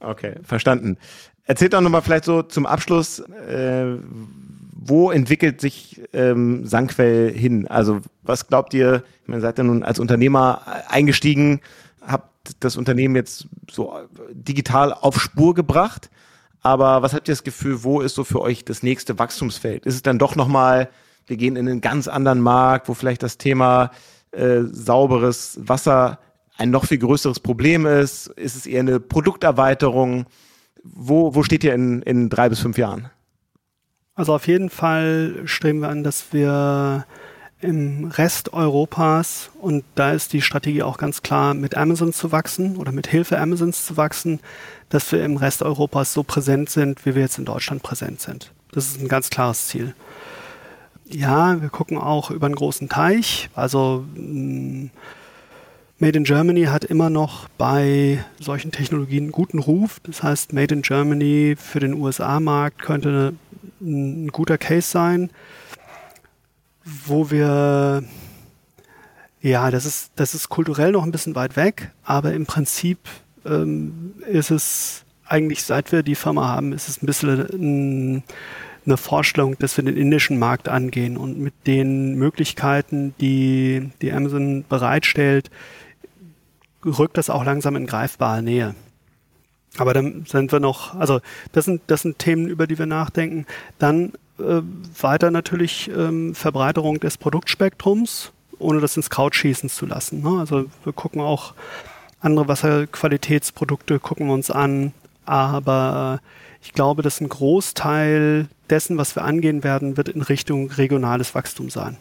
Okay, verstanden. Erzählt doch nochmal vielleicht so zum Abschluss, äh, wo entwickelt sich ähm, Sanquell hin? Also was glaubt ihr, ihr seid ja nun als Unternehmer eingestiegen, habt das Unternehmen jetzt so digital auf Spur gebracht, aber was habt ihr das Gefühl, wo ist so für euch das nächste Wachstumsfeld? Ist es dann doch nochmal, wir gehen in einen ganz anderen Markt, wo vielleicht das Thema äh, sauberes Wasser ein noch viel größeres Problem ist? Ist es eher eine Produkterweiterung? Wo, wo steht ihr in, in drei bis fünf Jahren? Also auf jeden Fall streben wir an, dass wir im Rest Europas, und da ist die Strategie auch ganz klar, mit Amazon zu wachsen oder mit Hilfe Amazons zu wachsen, dass wir im Rest Europas so präsent sind, wie wir jetzt in Deutschland präsent sind. Das ist ein ganz klares Ziel. Ja, wir gucken auch über einen großen Teich. Also mm, Made in Germany hat immer noch bei solchen Technologien einen guten Ruf. Das heißt, Made in Germany für den USA-Markt könnte ein guter Case sein, wo wir, ja, das ist, das ist kulturell noch ein bisschen weit weg, aber im Prinzip ähm, ist es eigentlich, seit wir die Firma haben, ist es ein bisschen ein, eine Vorstellung, dass wir den indischen Markt angehen und mit den Möglichkeiten, die, die Amazon bereitstellt, rückt das auch langsam in greifbare Nähe. Aber dann sind wir noch, also das sind, das sind Themen, über die wir nachdenken. Dann äh, weiter natürlich ähm, Verbreiterung des Produktspektrums, ohne das ins Kraut schießen zu lassen. Ne? Also wir gucken auch andere Wasserqualitätsprodukte, gucken wir uns an, aber ich glaube, dass ein Großteil dessen, was wir angehen werden, wird in Richtung regionales Wachstum sein.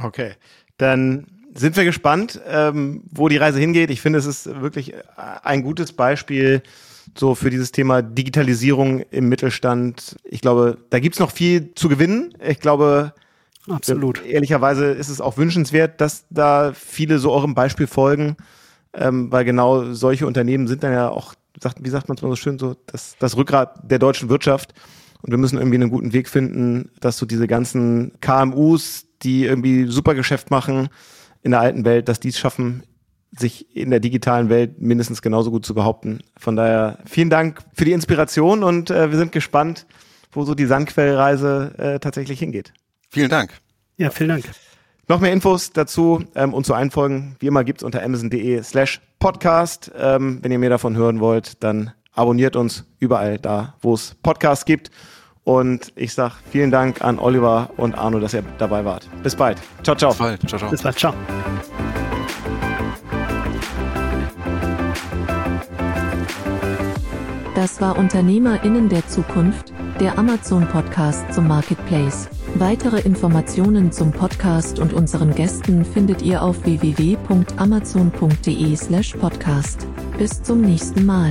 Okay, dann sind wir gespannt, ähm, wo die Reise hingeht. Ich finde, es ist wirklich ein gutes Beispiel so für dieses Thema Digitalisierung im Mittelstand. Ich glaube, da gibt's noch viel zu gewinnen. Ich glaube, Absolut. ehrlicherweise ist es auch wünschenswert, dass da viele so eurem Beispiel folgen, ähm, weil genau solche Unternehmen sind dann ja auch, wie sagt man es mal so schön, so das, das Rückgrat der deutschen Wirtschaft. Und wir müssen irgendwie einen guten Weg finden, dass so diese ganzen KMUs, die irgendwie super Geschäft machen in der alten Welt, dass die es schaffen, sich in der digitalen Welt mindestens genauso gut zu behaupten. Von daher vielen Dank für die Inspiration und äh, wir sind gespannt, wo so die Sandquellreise äh, tatsächlich hingeht. Vielen Dank. Ja, vielen Dank. Noch mehr Infos dazu ähm, und zu Einfolgen, wie immer, gibt's unter amazon.de slash podcast. Ähm, wenn ihr mehr davon hören wollt, dann abonniert uns überall da, wo es Podcasts gibt. Und ich sag vielen Dank an Oliver und Arno, dass ihr dabei wart. Bis bald. Ciao, ciao. Bis bald. Ciao, ciao. Bis bald. Ciao. Das war Unternehmerinnen der Zukunft, der Amazon Podcast zum Marketplace. Weitere Informationen zum Podcast und unseren Gästen findet ihr auf www.amazon.de/podcast. Bis zum nächsten Mal.